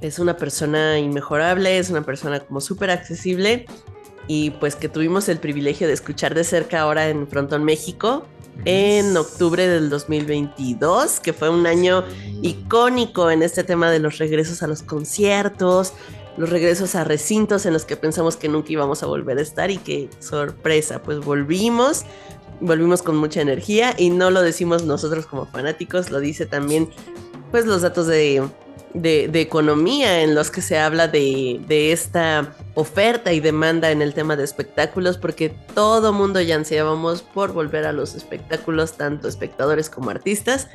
es una persona inmejorable, es una persona como súper accesible y pues que tuvimos el privilegio de escuchar de cerca ahora en Frontón México en octubre del 2022, que fue un año icónico en este tema de los regresos a los conciertos, los regresos a recintos en los que pensamos que nunca íbamos a volver a estar y que sorpresa, pues volvimos, volvimos con mucha energía y no lo decimos nosotros como fanáticos, lo dice también pues los datos de, de- economía en los que se habla de, de esta oferta y demanda en el tema de espectáculos, porque todo mundo ya ansiábamos por volver a los espectáculos, tanto espectadores como artistas,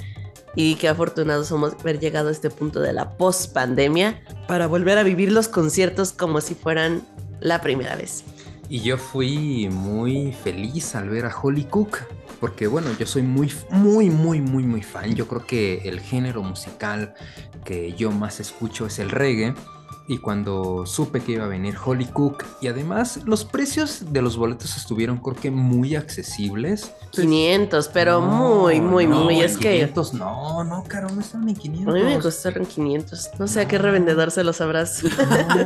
y qué afortunados somos haber llegado a este punto de la post-pandemia para volver a vivir los conciertos como si fueran la primera vez. Y yo fui muy feliz al ver a Holly Cook, porque bueno, yo soy muy, muy, muy, muy, muy fan. Yo creo que el género musical que yo más escucho es el reggae. Y cuando supe que iba a venir Holly Cook, y además los precios de los boletos estuvieron creo que muy accesibles. 500, pero No, muy, muy, no, muy. Es que 500, no, no, caro, no estaban en 500. a mí me costaron 500. No sé a qué revendedor se los sabrás.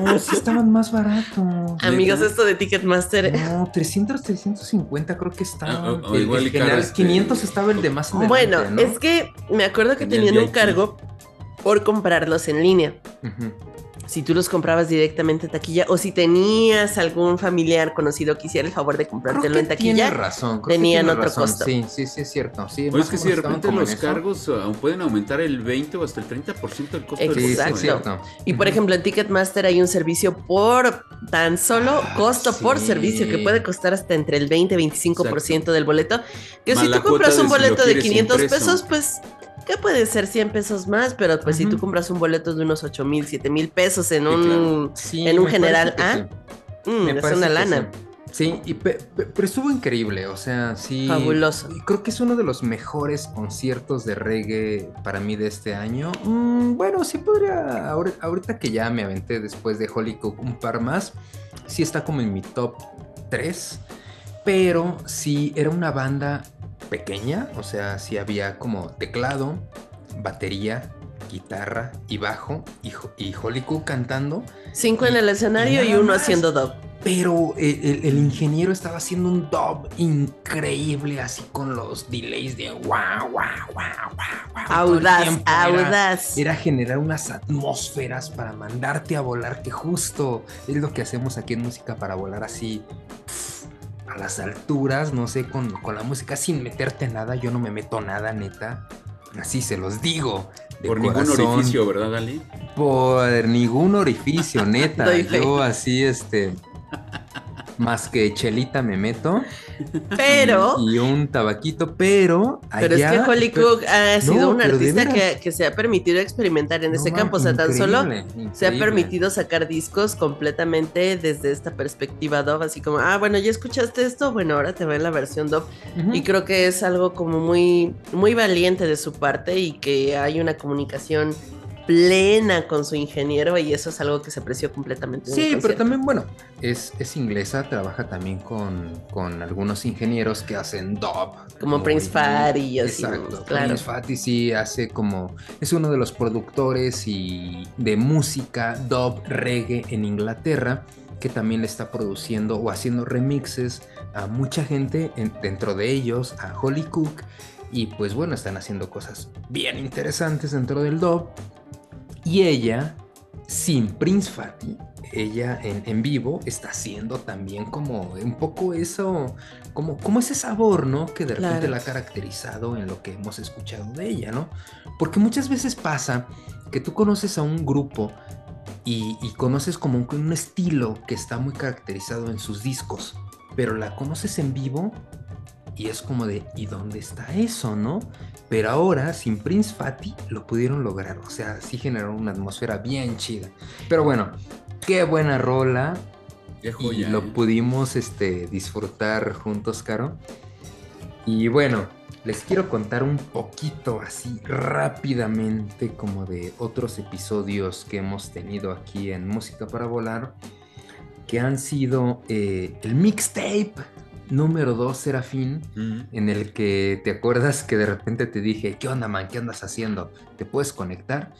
No, sí estaban más baratos. Amigos, esto de Ticketmaster. No, 300, 350 creo que estaba. Ah, o- igual el y general, este- 500 estaba el de más Bueno, ¿no? es que me acuerdo que tenían un cargo por comprarlos en línea. Ujú. Si tú los comprabas directamente en taquilla o si tenías algún familiar conocido que hiciera el favor de Creo comprártelo que en taquilla. tiene razón. creo que tenían tiene otro razón. costo. Sí, sí, sí, es cierto. Sí, más es que si de repente los cargos uh, pueden aumentar el 20 o hasta el 30% del costo del Sí, sí, Exacto. es cierto. Y por ejemplo, en Ticketmaster hay un servicio por tan solo costo por Ah, servicio que puede costar hasta entre el 20 y 25% del boleto. Que Más si tú compras un si boleto de quieres 500 impreso. pesos, pues, ¿qué puede ser 100 pesos más? Pero pues si tú compras un boleto de unos 8 mil, 7 mil pesos en Sí, un, claro. Sí, en un general A, que sí. mm, Me es una que lana. sí. Sí, y pe- pe- pero estuvo increíble, o sea, sí. Fabuloso. y Creo que es uno de los mejores conciertos de reggae para mí de este año. Mm, bueno, sí podría, ahora- ahorita que ya me aventé después de Holy Cook un par más, sí está como en mi top 3, pero sí era una banda pequeña, o sea, sí había como teclado, batería, guitarra y bajo, y, y Holly Cook cantando. Cinco en el escenario y Nada uno más. haciendo dub. Pero el, el- ingeniero estaba haciendo un dub increíble, así con los delays de wow, wow, wow, wow, wow. Todo el Audaz, tiempo era- audaz. Era generar unas atmósferas para mandarte a volar, que justo es lo que hacemos aquí en música para volar así pf, a las alturas, no sé, con, con la música sin meterte nada. Yo no me meto nada, neta. Así se los digo. de Por ningún orificio, ¿verdad, Ali? por ningún orificio, neta. Yo así, este. Más que chelita me meto. Pero, Y un tabaquito, pero. pero es que Holly pero- Cook ha No, sido un pero de artista que, que se ha permitido experimentar en No, ese campo. O sea, tan solo increíble, se ha permitido sacar discos completamente desde esta perspectiva dub, así como, ah, bueno, ya escuchaste esto, bueno, ahora te va en la versión. Ujú. Y creo que es algo como muy, muy valiente de su parte y que hay una comunicación plena con su ingeniero y eso es algo que se apreció completamente. Sí, pero también, bueno, es, es inglesa, trabaja también con, con algunos ingenieros que hacen dub. Como Prince Fatty y así, Exacto, claro. Prince Fatty sí hace como, es uno de los productores y de música dub reggae en Inglaterra que también le está produciendo o haciendo remixes a mucha gente, en- dentro de ellos a Holly Cook. Y pues bueno, están haciendo cosas bien interesantes dentro del dub. Y ella, sin Prince Fatty, ella en, en vivo está haciendo también como un poco eso, como, como ese sabor, ¿no? Que de repente Claro. la ha caracterizado en lo que hemos escuchado de ella, ¿no? Porque muchas veces pasa que tú conoces a un grupo y, y conoces como un, un estilo que está muy caracterizado en sus discos, pero la conoces en vivo y es como de, ¿y dónde está eso, no? Pero ahora, sin Prince Fatty, lo pudieron lograr. O sea, sí generaron una atmósfera bien chida. Pero bueno, qué buena rola. Qué Y joya. lo ¿eh? pudimos este, disfrutar juntos, Caro. Y bueno, les quiero contar un poquito así rápidamente como de otros episodios que hemos tenido aquí en Música para Volar, que han sido eh, el mixtape número 2, Serafín, en el que te acuerdas que de repente te dije, ¿qué onda, man? ¿Qué andas haciendo? ¿Te puedes conectar?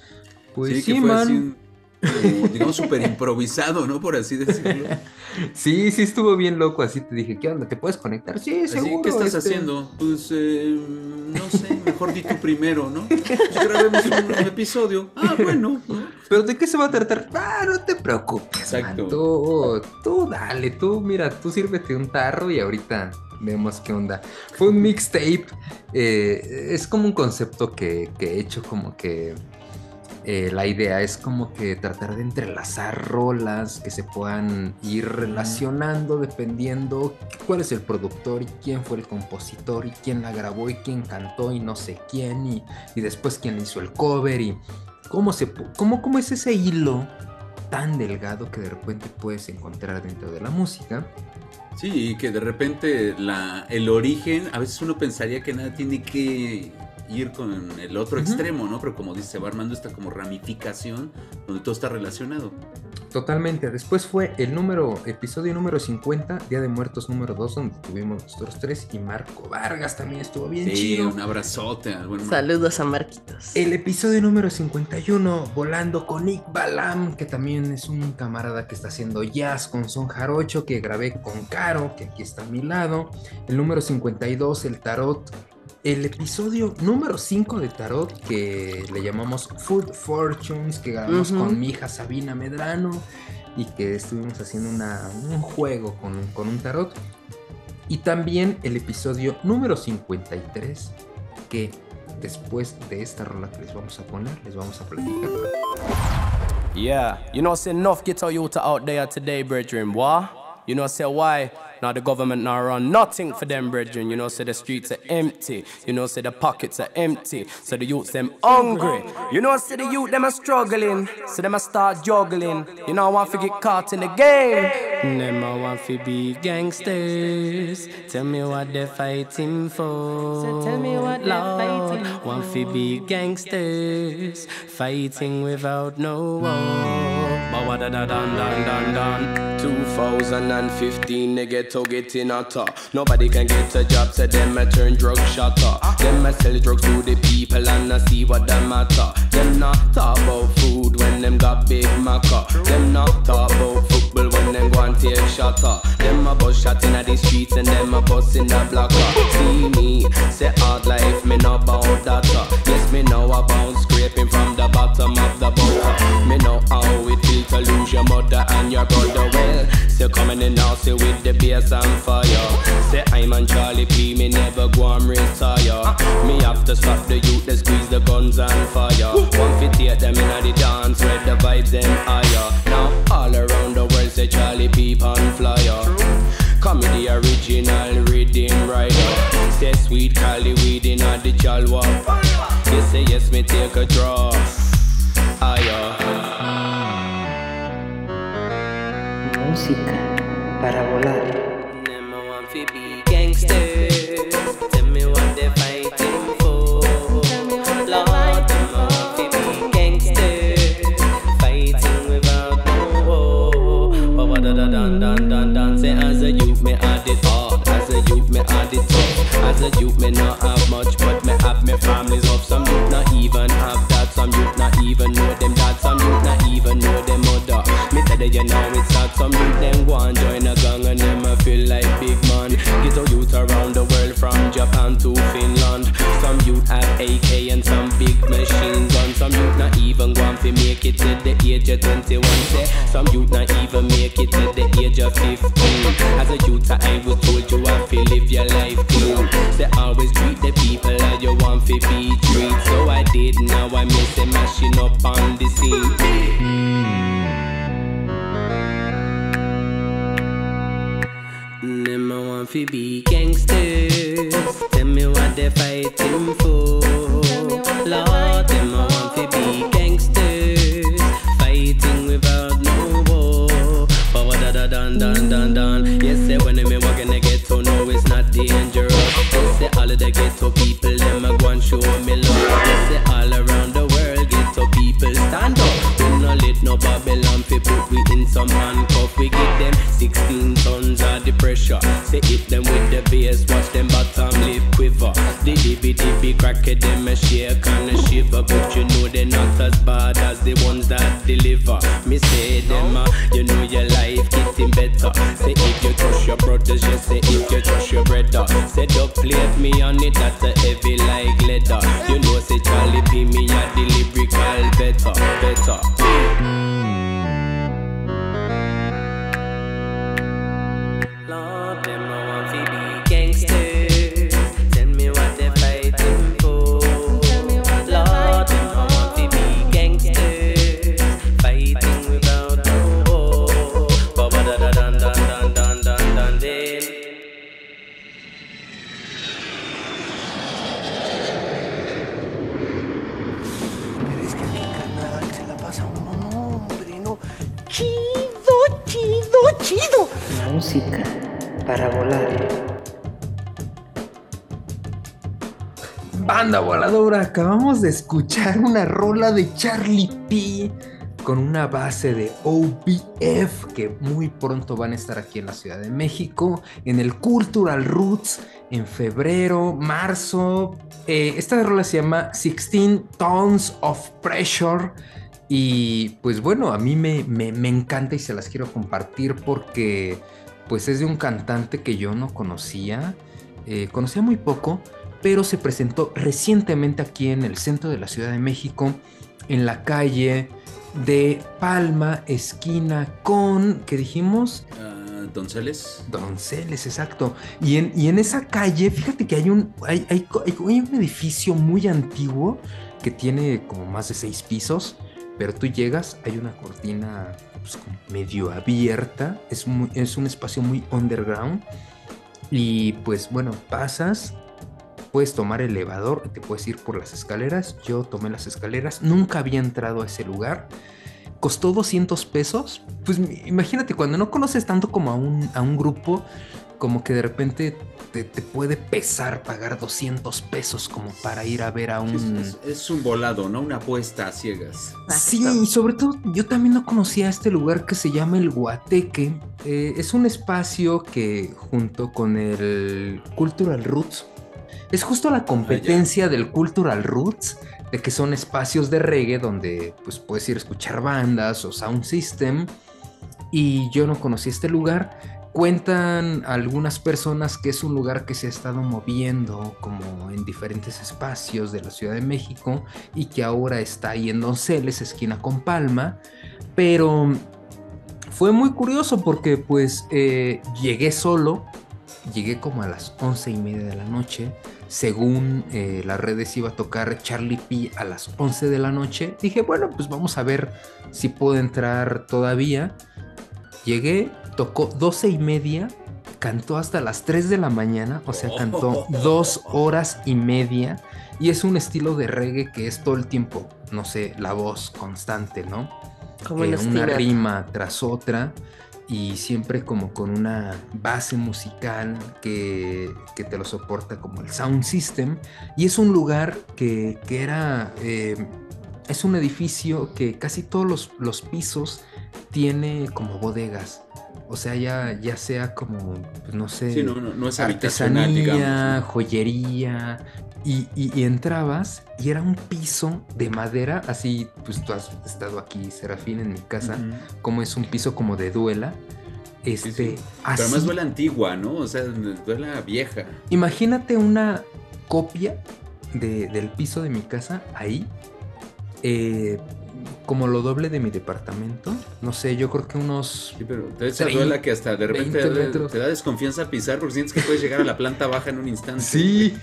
Pues sí, sí, man. Un- como, digamos, súper improvisado, ¿no? Por así decirlo. Sí, sí estuvo bien loco, así te dije, ¿qué onda? ¿Te puedes conectar? Sí, Así, seguro. ¿qué estás este". haciendo? Pues, eh, no sé, mejor di tú primero, ¿no? Pues grabemos un episodio. Ah, bueno. ¿no? ¿Pero de qué se va a tratar? Ah, no te preocupes, man. Exacto. Tú, tú dale, tú, mira, tú sírvete un tarro y ahorita vemos qué onda. Fue un mixtape, eh, es como un concepto que, que he hecho como que... eh, la idea es como que tratar de entrelazar rolas que se puedan ir relacionando dependiendo cuál es el productor y quién fue el compositor y quién la grabó y quién cantó y no sé quién y, y después quién hizo el cover y cómo, se, cómo, cómo es ese hilo tan delgado que de repente puedes encontrar dentro de la música. Sí, y que de repente la, el origen, a veces uno pensaría que nada tiene que ir con el otro extremo, ¿no? Pero como dice, se va armando esta como ramificación donde todo está relacionado. Totalmente. Después fue el número, episodio número 50, Día de Muertos número 2, donde tuvimos nosotros tres y Marco Vargas también estuvo bien Sí, chido. un abrazote Saludos a Marquitos. El episodio número 51, Volando con Nick Balam, que también es un camarada que está haciendo jazz con son jarocho, que grabé con Caro, que aquí está a mi lado. El número 52, el tarot. El episodio número 5 de tarot, que le llamamos Food Fortunes, que grabamos Ujú. con mi hija Sabina Medrano y que estuvimos haciendo una- un juego con, con un tarot. Y también el episodio número 53, que después de esta rola que les vamos a poner, les vamos a platicar. Yeah, you know, say enough get our youth out there today, brethren, boy. You know, say why? Now the government now run nothing for them, brethren. You know, say the streets are empty. You know, say the pockets are empty. So the youths them hungry. You know, say the youth them are struggling. So them a start juggling. You know, I want to get caught in the game. Them a want fi be gangsters. Tell me what they're fighting for. So tell me what Lord, Want fi be gangsters, fighting without no war. But what da da dun dun dun dun. 2015, they get to get in a top. Nobody can get a job, so them a turn drug shotter. Them a sell drugs to the people and I see what them matter. Them not talk about food when them got big maca. Them not talk about football when them go and take shotter. Them a bus shot in the streets and them a bus in the blocker. See me, say hard life, me know about that. Yes, me know about scraping from the bottom of the butter. Me know how it feel to lose your mother and your brother. Say coming in now, say with the bass and fire. Say I'm on Charlie P, me never go and retire. Me have to stop the youth, they squeeze the guns and fire. One fit take them in the dance, where the vibes them higher. Now all around the world say Charlie P on flyer. Comedy original rhythm rider. Say sweet Cali weed in the jalwa. You say yes, me take a draw. Higher. Música para volar. Them a watch them bottom lip quiver. The dibby dibby crack it, them a shake and a shiver. But you know they're not as bad as the ones that deliver. Me say them, uh, you know your life getting better. Say if you trust your brothers, just say if you trust your brother. Say don't plate me on it, that's a heavy like leather. You know say Charlie P me a the lyrical better, better. Música para volar. Banda voladora, acabamos de escuchar una rola de Charlie P con una base de OBF que muy pronto van a estar aquí en la Ciudad de México, en el Cultural Roots, en febrero, marzo. Eh, esta rola se llama 16 Tons of Pressure. Y pues bueno, a mí me, me- me encanta y se las quiero compartir porque pues es de un cantante que yo no conocía, eh, conocía muy poco, pero se presentó recientemente aquí en el centro de la Ciudad de México, en la calle de Palma, esquina con, ¿qué dijimos? Ah, Donceles. Donceles, exacto. Y en, y en esa calle, fíjate que hay un, hay, hay hay un edificio muy antiguo que tiene como más de seis pisos, pero tú llegas, hay una cortina pues, medio abierta, es, muy- es un espacio muy underground. Y pues bueno, pasas, puedes tomar el elevador, te puedes ir por las escaleras. Yo tomé las escaleras, nunca había entrado a ese lugar. costó 200 pesos. Pues imagínate, cuando no conoces tanto como a un, a un grupo, como que de repente te, te puede pesar pagar 200 pesos como para ir a ver a un... es- es un volado, ¿no? Una apuesta a ciegas. Sí, y sobre todo yo también no conocía este lugar que se llama el Guateque. Eh, es un espacio que junto con el Cultural Roots es justo la competencia del Cultural Roots, de que son espacios de reggae donde pues puedes ir a escuchar bandas o sound system. Y yo no conocí este lugar. Cuentan algunas personas que es un lugar que se ha estado moviendo como en diferentes espacios de la Ciudad de México y que ahora está ahí en Donceles, esquina con Palma. Pero fue muy curioso porque pues eh, llegué solo, llegué como a las once y media de la noche. Según eh, las redes iba a tocar Charlie P a las 11 de la noche. Dije, bueno, pues vamos a ver si puedo entrar todavía. Llegué, tocó 12 y media, cantó hasta las 3 de la mañana, o sea, cantó dos horas y media. Y es un estilo de reggae que es todo el tiempo, no sé, la voz constante, ¿no? Como Eh, en una rima tras otra y siempre como con una base musical que, que te lo soporta como el sound system. Y es un lugar que, que era, eh, es un edificio que casi todos los, los pisos tiene como bodegas. O sea, ya, ya sea como, pues, no sé, Sí, no, no, no es artesanía, digamos. joyería. Y, y- y entrabas y era un piso de madera, así, pues tú has estado aquí, Serafín, en mi casa, como es un piso como de duela. Este, Sí, sí. así, Pero además duela antigua, ¿no? O sea, duela vieja. imagínate una copia de- del piso de mi casa ahí, eh, como lo doble de mi departamento. No sé, yo creo que unos Sí, pero te esa duela que hasta de repente 20 te, da desconfianza pisar porque sientes que puedes llegar a la planta baja en un instante. Sí.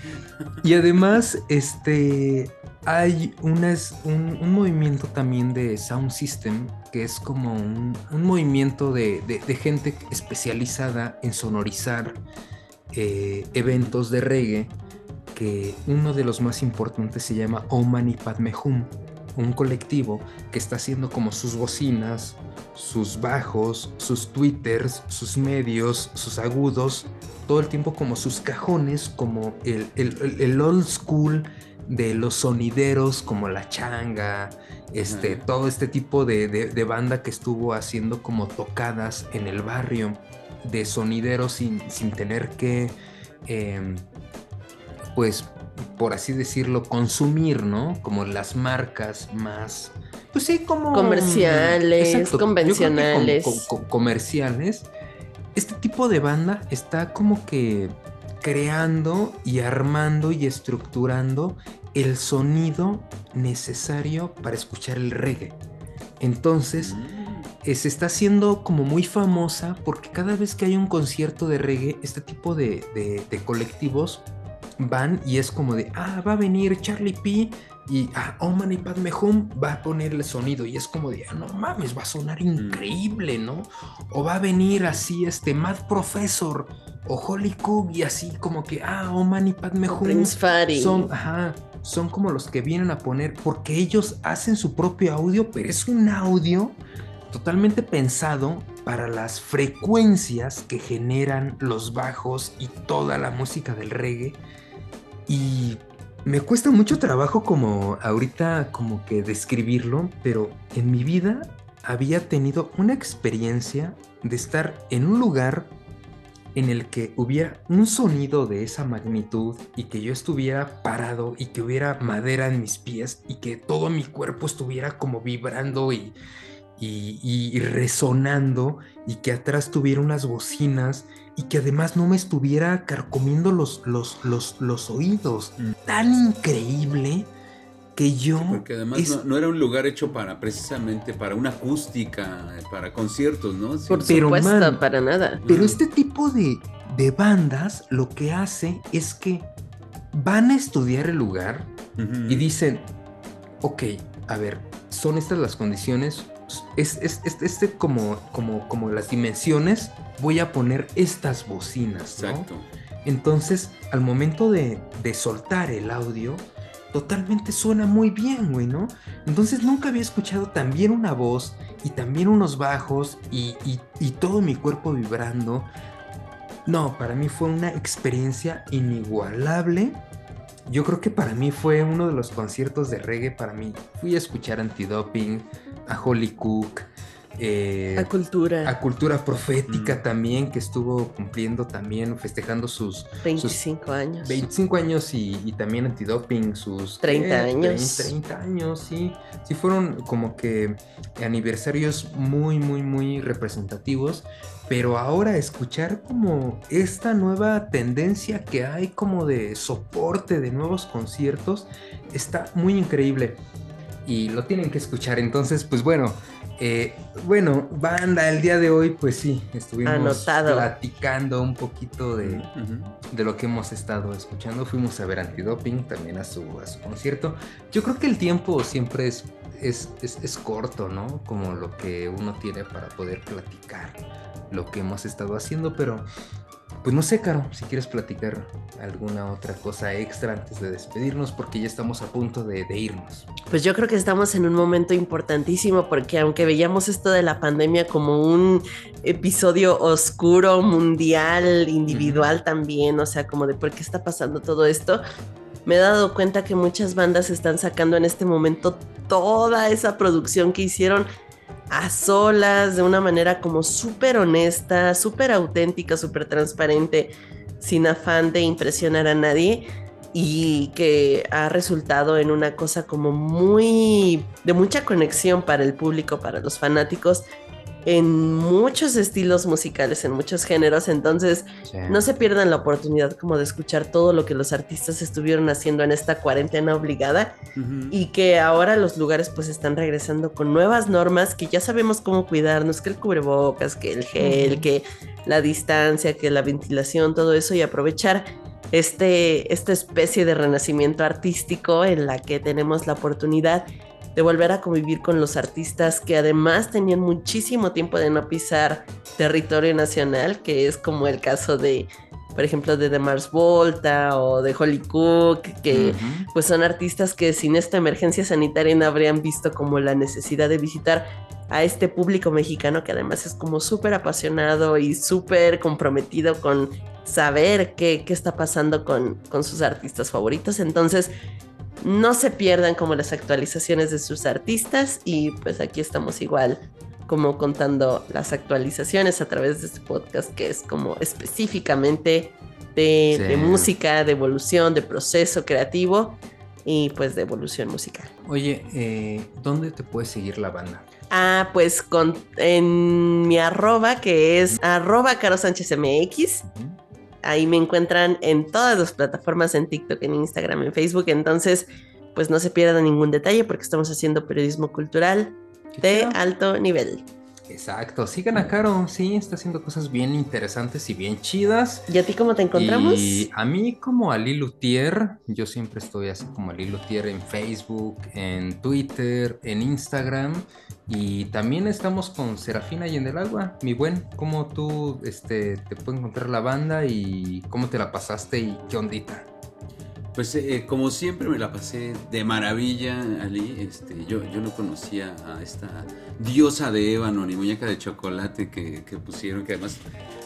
Y además, este, hay unas- un, un movimiento también de Sound System que es como un, un movimiento de, de- de gente especializada en sonorizar eh, eventos de reggae que uno de los más importantes se llama Oman y Padme Hum, un colectivo que está haciendo como sus bocinas, sus bajos, sus twitters, sus medios, sus agudos, todo el tiempo como sus cajones, como el, el- el- old school de los sonideros, como la changa, este, todo este tipo de, de- de banda que estuvo haciendo como tocadas en el barrio, de sonideros sin, sin tener que, em, pues, por así decirlo, consumir, ¿no? Como las marcas más, pues sí, como... Comerciales, Exacto, yo creo que com- convencionales. com- com- comerciales. Este tipo de banda está como que creando y armando y estructurando el sonido necesario para escuchar el reggae. Entonces, eh, se está haciendo como muy famosa porque cada vez que hay un concierto de reggae, este tipo de, de- de colectivos van y es como de, ah, va a venir Charlie P y ah, Oman y Padme Hum va a poner el sonido y es como de, ah, no mames, va a sonar increíble, ¿no? O va a venir así este Mad Professor o Holly Cook y así como que, ah, Oman y Padme Hum Prince Fatty. son, ajá, son como los que vienen a poner, porque ellos hacen su propio audio, pero es un audio totalmente pensado para las frecuencias que generan los bajos y toda la música del reggae. Y me cuesta mucho trabajo como ahorita como que describirlo, pero en mi vida había tenido una experiencia de estar en un lugar en el que hubiera un sonido de esa magnitud y que yo estuviera parado y que hubiera madera en mis pies y que todo mi cuerpo estuviera como vibrando y, y, resonando y que atrás tuviera unas bocinas y que además no me estuviera carcomiendo los, los, los, los oídos. Tan increíble que yo... Porque además es- no, no era un lugar hecho para precisamente para una acústica, para conciertos, ¿no? Sí, Por Pero, supuesto, man, para nada. Pero este tipo de, de bandas lo que hace es que van a estudiar el lugar y dicen, ok, a ver, son estas las condiciones, es, es- es- este como, como, como las dimensiones, voy a poner estas bocinas, ¿no? Exacto. Entonces, al momento de, de soltar el audio, totalmente suena muy bien, güey, ¿no? Entonces nunca había escuchado tan bien una voz y también unos bajos y, y- y todo mi cuerpo vibrando. No, para mí fue una experiencia inigualable. Yo creo que para mí fue uno de los conciertos de reggae. Para mí fui a escuchar Antidoping, a Holly Cook, eh, La cultura. a Cultura Profética Mm. también, que estuvo cumpliendo también, festejando sus 25 años. 25 años y, y también antidoping, sus 30 ¿qué? años. 30 años, sí. Sí, fueron como que aniversarios muy, muy, muy representativos. Pero ahora escuchar como esta nueva tendencia que hay como de soporte de nuevos conciertos está muy increíble. Y lo tienen que escuchar. Entonces, pues bueno, eh, bueno, banda, el día de hoy, pues sí, estuvimos Anotado. platicando un poquito de, de lo que hemos estado escuchando. Fuimos a ver Antidoping también a su, a su concierto. Yo creo que el tiempo siempre es, es, es, es corto, ¿no? Como lo que uno tiene para poder platicar lo que hemos estado haciendo, pero pues no sé, Caro, si quieres platicar alguna otra cosa extra antes de despedirnos, porque ya estamos a punto de, de irnos. Pues yo creo que estamos en un momento importantísimo porque aunque veíamos esto de la pandemia como un episodio oscuro, mundial, individual también, o sea, como de por qué está pasando todo esto, me he dado cuenta que muchas bandas están sacando en este momento toda esa producción que hicieron a solas, de una manera como súper honesta, súper auténtica, súper transparente, sin afán de impresionar a nadie y que ha resultado en una cosa como muy de mucha conexión para el público, para los fanáticos en muchos estilos musicales, en muchos géneros, entonces no se pierdan la oportunidad como de escuchar todo lo que los artistas estuvieron haciendo en esta cuarentena obligada y que ahora los lugares pues están regresando con nuevas normas que ya sabemos cómo cuidarnos, que el cubrebocas, que el gel, que la distancia, que la ventilación, todo eso y aprovechar este, esta especie de renacimiento artístico en la que tenemos la oportunidad de volver a convivir con los artistas que además tenían muchísimo tiempo de no pisar territorio nacional, que es como el caso de, por ejemplo, de The Mars Volta o de Holly Cook, que pues son artistas que sin esta emergencia sanitaria no habrían visto como la necesidad de visitar a este público mexicano que además es como súper apasionado y súper comprometido con saber qué, qué está pasando con, con sus artistas favoritos. Entonces, no se pierdan como las actualizaciones de sus artistas y pues aquí estamos igual como contando las actualizaciones a través de este podcast que es como específicamente de, Sí. de música, de evolución, de proceso creativo y pues de evolución musical. Oye, eh, ¿dónde te puede seguir la banda? Ah, pues con, en mi arroba que es arroba Caro Sánchez MX. Ahí me encuentran en todas las plataformas, en TikTok, en Instagram, en Facebook. Entonces, pues no se pierdan ningún detalle porque estamos haciendo periodismo cultural de alto nivel. Exacto, sigan a Caro, sí, está haciendo cosas bien interesantes y bien chidas. ¿Y a ti cómo te encontramos? Y a mí como Ali Lutier, yo siempre estoy así como Ali Lutier en Facebook, en Twitter, en Instagram y también estamos con Serafina y en el agua. Mi buen, ¿cómo tú este, te puede encontrar la banda y cómo te la pasaste y qué ondita? Pues eh, como siempre me la pasé de maravilla, Ali. Este, yo, yo no conocía a esta diosa de ébano ni muñeca de chocolate que, que pusieron, que además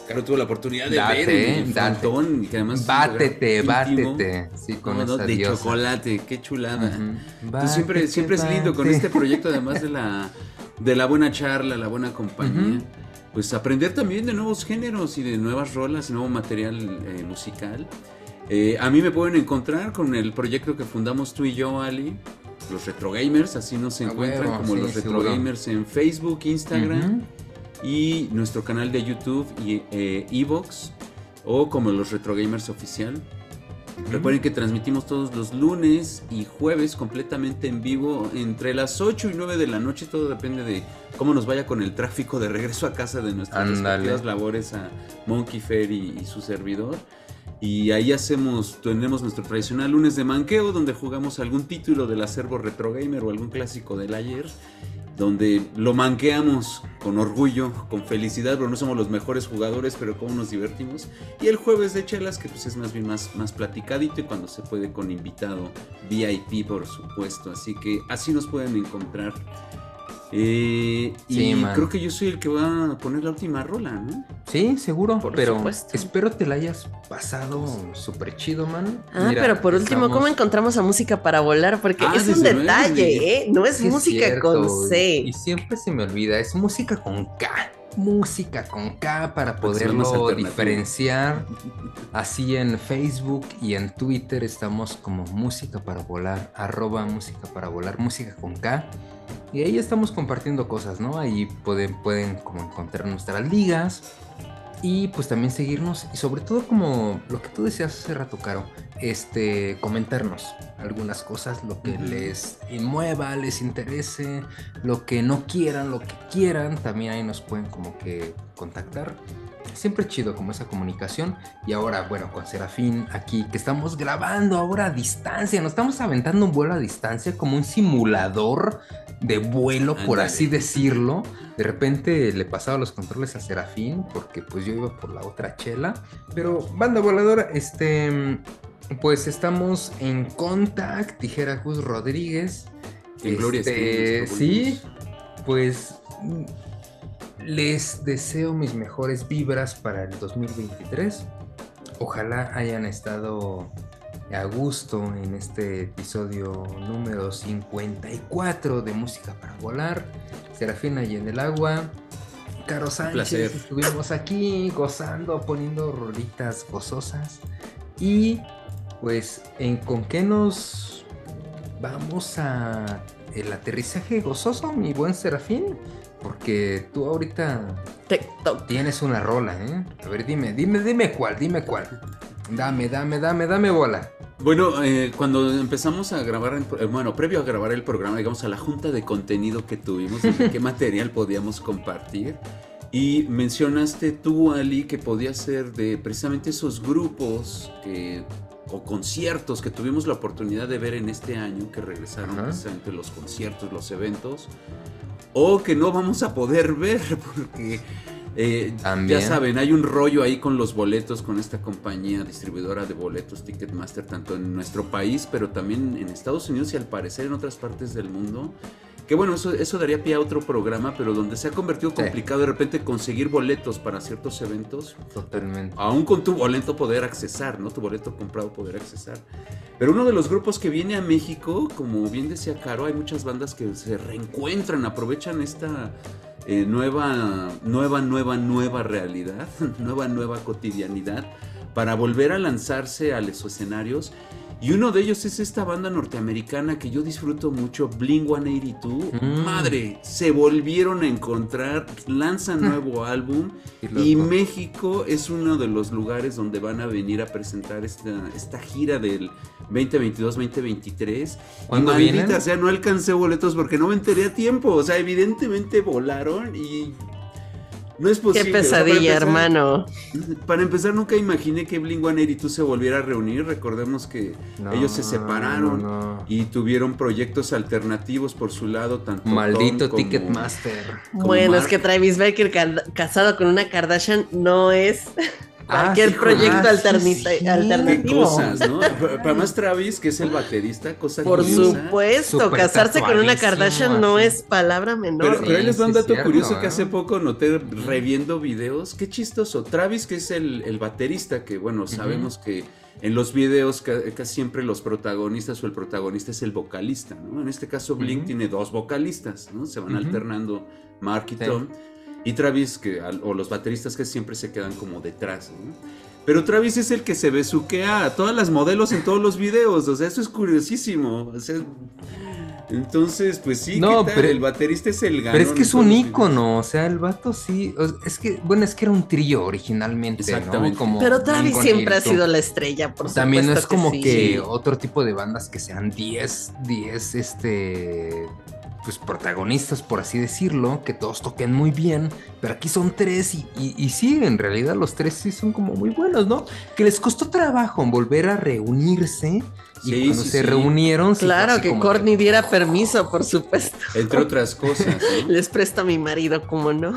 Caro tuvo la oportunidad de Date, ver date. frontón y que además un Bátete, bátete, sí, con No, esa de diosa. chocolate, qué chulada. Entonces siempre, Bátete, siempre es lindo con este proyecto, además de la, de la buena charla, la buena compañía. Pues aprender también de nuevos géneros y de nuevas rolas, nuevo material eh, musical. Eh, a mí me pueden encontrar con el proyecto que fundamos tú y yo, Ali, los Retro Gamers, así nos encuentran como sí, los Retro seguro. Gamers en Facebook, Instagram y nuestro canal de YouTube y eh, Evox o como los Retro Gamers Oficial. Recuerden que transmitimos todos los lunes y jueves completamente en vivo entre las 8 y 9 de la noche. Todo depende de cómo nos vaya con el tráfico de regreso a casa de nuestras respectivas labores a Monkey Fair y, y su servidor. Y ahí hacemos, tenemos nuestro tradicional lunes de manqueo, donde jugamos algún título del acervo retro gamer o algún clásico del ayer, donde lo manqueamos con orgullo, con felicidad, pero no somos los mejores jugadores, pero cómo nos divertimos. Y el jueves de chelas, que pues es más bien más, más platicadito y cuando se puede con invitado VIP, por supuesto. Así que así nos pueden encontrar. Eh, Sí, y man. creo que yo soy el que va a poner la última rola, ¿no? Sí, seguro, Por pero supuesto. espero te la hayas pasado súper chido, man. Ah, Mira, pero por último, ¿cómo encontramos a música para volar? Porque Ah, es un detalle, ¿eh? No es Sí, música cierto, con C. Y siempre se me olvida, es música con K. Música con K para poderlo diferenciar. Así en Facebook y en Twitter estamos como Música para Volar, arroba Música para Volar, música con K. Y ahí estamos compartiendo cosas, ¿no? Ahí pueden, pueden como encontrar nuestras ligas y pues también seguirnos y sobre todo como lo que tú decías hace rato, Caro, este, comentarnos algunas cosas, lo que les mueva, les interese, lo que no quieran, lo que quieran, también ahí nos pueden como que contactar. Siempre chido como esa comunicación. Y ahora, bueno, con Serafín aquí, que estamos grabando ahora a distancia, nos estamos aventando un vuelo a distancia como un simulador de vuelo, por así decirlo. De repente le pasaba los controles a Serafín, porque pues yo iba por la otra chela. Pero, banda voladora, este, pues estamos en contact, dijera Gus Rodríguez. Gloria Este, estemos, sí, pues les deseo mis mejores vibras para el 2023. Ojalá hayan estado a gusto en este episodio número 54 de Música para Volar. Serafina y en el agua. Caro Sánchez, estuvimos aquí gozando, poniendo rolitas gozosas. Y pues, ¿en con qué nos vamos a el aterrizaje gozoso, mi buen Serafín? Porque tú ahorita TikTok. tienes una rola, ¿eh? A ver, dime, dime, dime cuál, dime cuál. Dame, dame, dame, dame bola. Bueno, eh, cuando empezamos a grabar, el eh, bueno, previo a grabar el programa, digamos, a la junta de contenido que tuvimos, de qué material podíamos compartir, y mencionaste tú, Ali, que podía ser de precisamente esos grupos que, o conciertos que tuvimos la oportunidad de ver en este año, que regresaron Ajá. precisamente los conciertos, los eventos, o que no vamos a poder ver, porque eh, ya saben, hay un rollo ahí con los boletos, con esta compañía distribuidora de boletos Ticketmaster, tanto en nuestro país, pero también en Estados Unidos y al parecer en otras partes del mundo. Que bueno, eso, eso daría pie a otro programa, pero donde se ha convertido Sí. complicado de repente conseguir boletos para ciertos eventos, Totalmente. aún con tu boleto poder accesar, ¿no? Tu boleto comprado poder accesar. Pero uno de los grupos que viene a México, como bien decía Caro, hay muchas bandas que se reencuentran, aprovechan esta eh, nueva, nueva, nueva, nueva realidad, nueva, nueva cotidianidad, para volver a lanzarse a los escenarios. Y uno de ellos es esta banda norteamericana que yo disfruto mucho, Bling 182. Mm. Madre, se volvieron a encontrar, lanzan nuevo álbum. Y México es uno de los lugares donde van a venir a presentar esta, esta gira del 2022-2023. ¿Cuándo vienen? sea, no alcancé boletos porque no me enteré a tiempo. O sea, evidentemente volaron y no es Qué posible. O sea, para pesadilla, empezar- hermano. Para empezar, nunca imaginé que Bling 182 se volviera a reunir. Recordemos que No, ellos se separaron no, no. y tuvieron proyectos alternativos por su lado, tanto Maldito Ticketmaster. como Bueno, es que Travis Baker ca- casado con una Kardashian no es Ah, cualquier sí, proyecto ah, sí, alternita- sí. Qué alternativo. cosas, ¿no? Pa- Para más Travis, que es el baterista, cosa Por curiosa. supuesto, casarse con una Kardashian no es palabra menor. Pero, pero ahí les va un dato cierto, curioso que hace poco noté reviendo videos. Qué chistoso. Travis, que es el, el baterista, que bueno, sabemos que en los videos ca- casi siempre los protagonistas o el protagonista es el vocalista, ¿no? En este caso Blink tiene dos vocalistas, ¿no? Se van alternando Mark y Sí. Y Travis, que, o los bateristas que siempre se quedan como detrás, ¿no? Pero Travis es el que se besuquea a todas las modelos en todos los videos. O sea, eso es curiosísimo. O sea, entonces, pues sí, No, ¿qué tal? pero- el baterista es el ganón. Pero es que es un ícono, o sea, el vato sí. o- Es que, bueno, es que era un trío originalmente, Exactamente. ¿no? Como Pero Travis Blink-182. siempre ha sido la estrella, por También no es supuesto como sí. que otro tipo de bandas que sean 10, 10, este. Pues, protagonistas, por así decirlo, que todos toquen muy bien, pero aquí son tres y, y- y sí, en realidad los tres sí son como muy buenos, ¿no? Que les costó trabajo volver a reunirse y Sí, cuando sí, se sí. reunieron... Claro que Courtney diera permiso, por supuesto. Entre otras cosas. Les presto a mi marido, como no.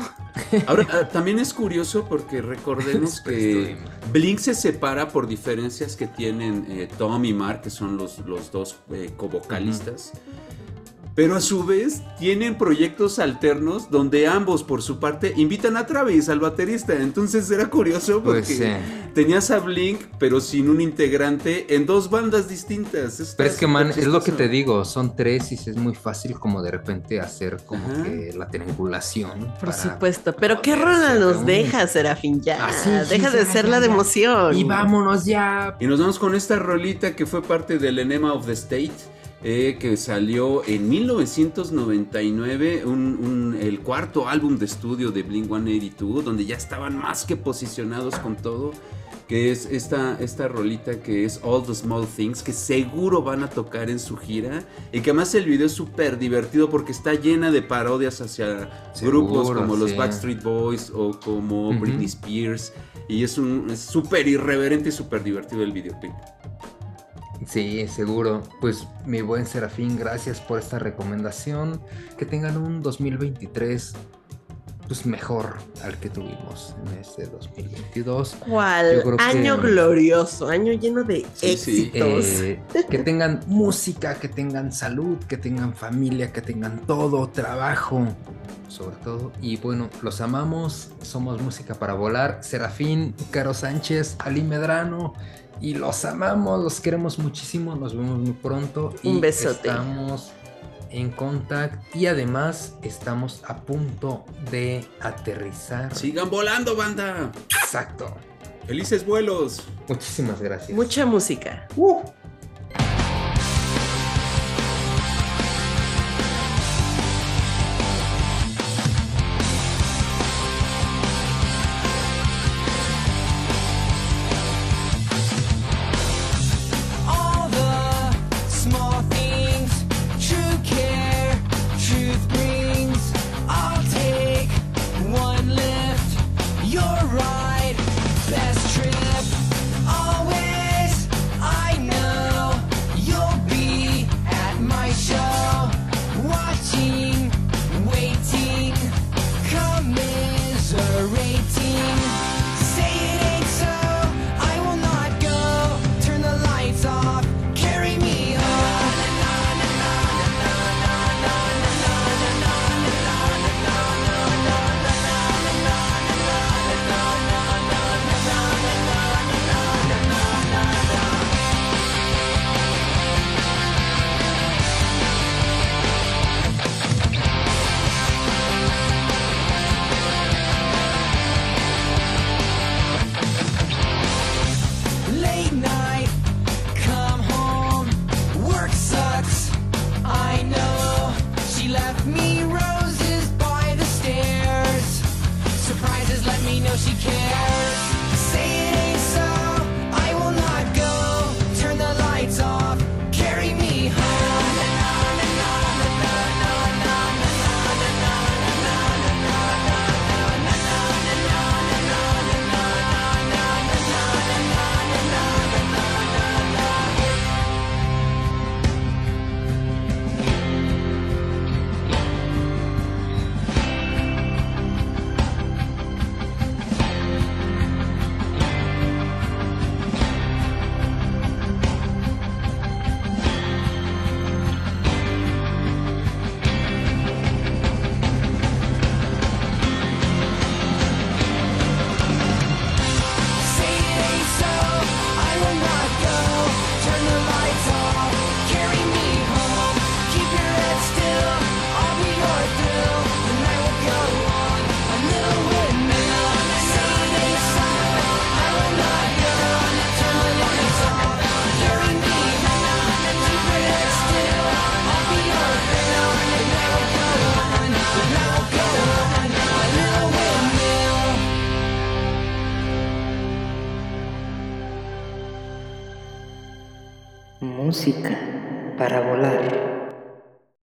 Ahora, ah, también es curioso porque recordemos que Blink se separa por diferencias que tienen eh, Tom y Mark, que son los, los dos eh, co-vocalistas. Pero a su vez tienen proyectos alternos donde ambos, por su parte, invitan a Travis, al baterista. Entonces era curioso porque Pues, sí. tenías a Blink, pero sin un integrante, en dos bandas distintas. Está Pero es que, man, es lo que te digo, son tres y es muy fácil como de repente hacer como Ajá. que la triangulación. Por supuesto. Pero ¿qué rola nos deja, Serafín? Ya. Ah, sí, sí, Deja de ser ya, la de ya. emoción. Y vámonos ya. Y nos vamos con esta rolita que fue parte del Enema of the State, eh, que salió en 1999, un- un- el cuarto álbum de estudio de Blink 182, donde ya estaban más que posicionados con todo. Que es esta, esta rolita que es All the Small Things, que seguro van a tocar en su gira. Y que además el video es súper divertido porque está llena de parodias hacia Seguro, grupos como los. Backstreet Boys o como Ujú. Britney Spears. Y es súper irreverente y súper divertido el videoclip. Sí, seguro. Pues mi buen Serafín, gracias por esta recomendación. Que tengan un 2023 pues mejor al que tuvimos en este 2022. Yo ¿Cuál? creo que- Año glorioso, año lleno de Sí, sí. éxitos. Eh, que tengan música, que tengan salud, que tengan familia, que tengan todo, trabajo, sobre todo. Y bueno, los amamos, somos música para volar. Serafín, Caro Sánchez, Ali Medrano. Y los amamos, los queremos muchísimo, nos vemos muy pronto. Un y besote. Estamos en contact y además estamos a punto de aterrizar. Sigan volando, banda. Exacto. Felices vuelos. Muchísimas gracias. Mucha música. all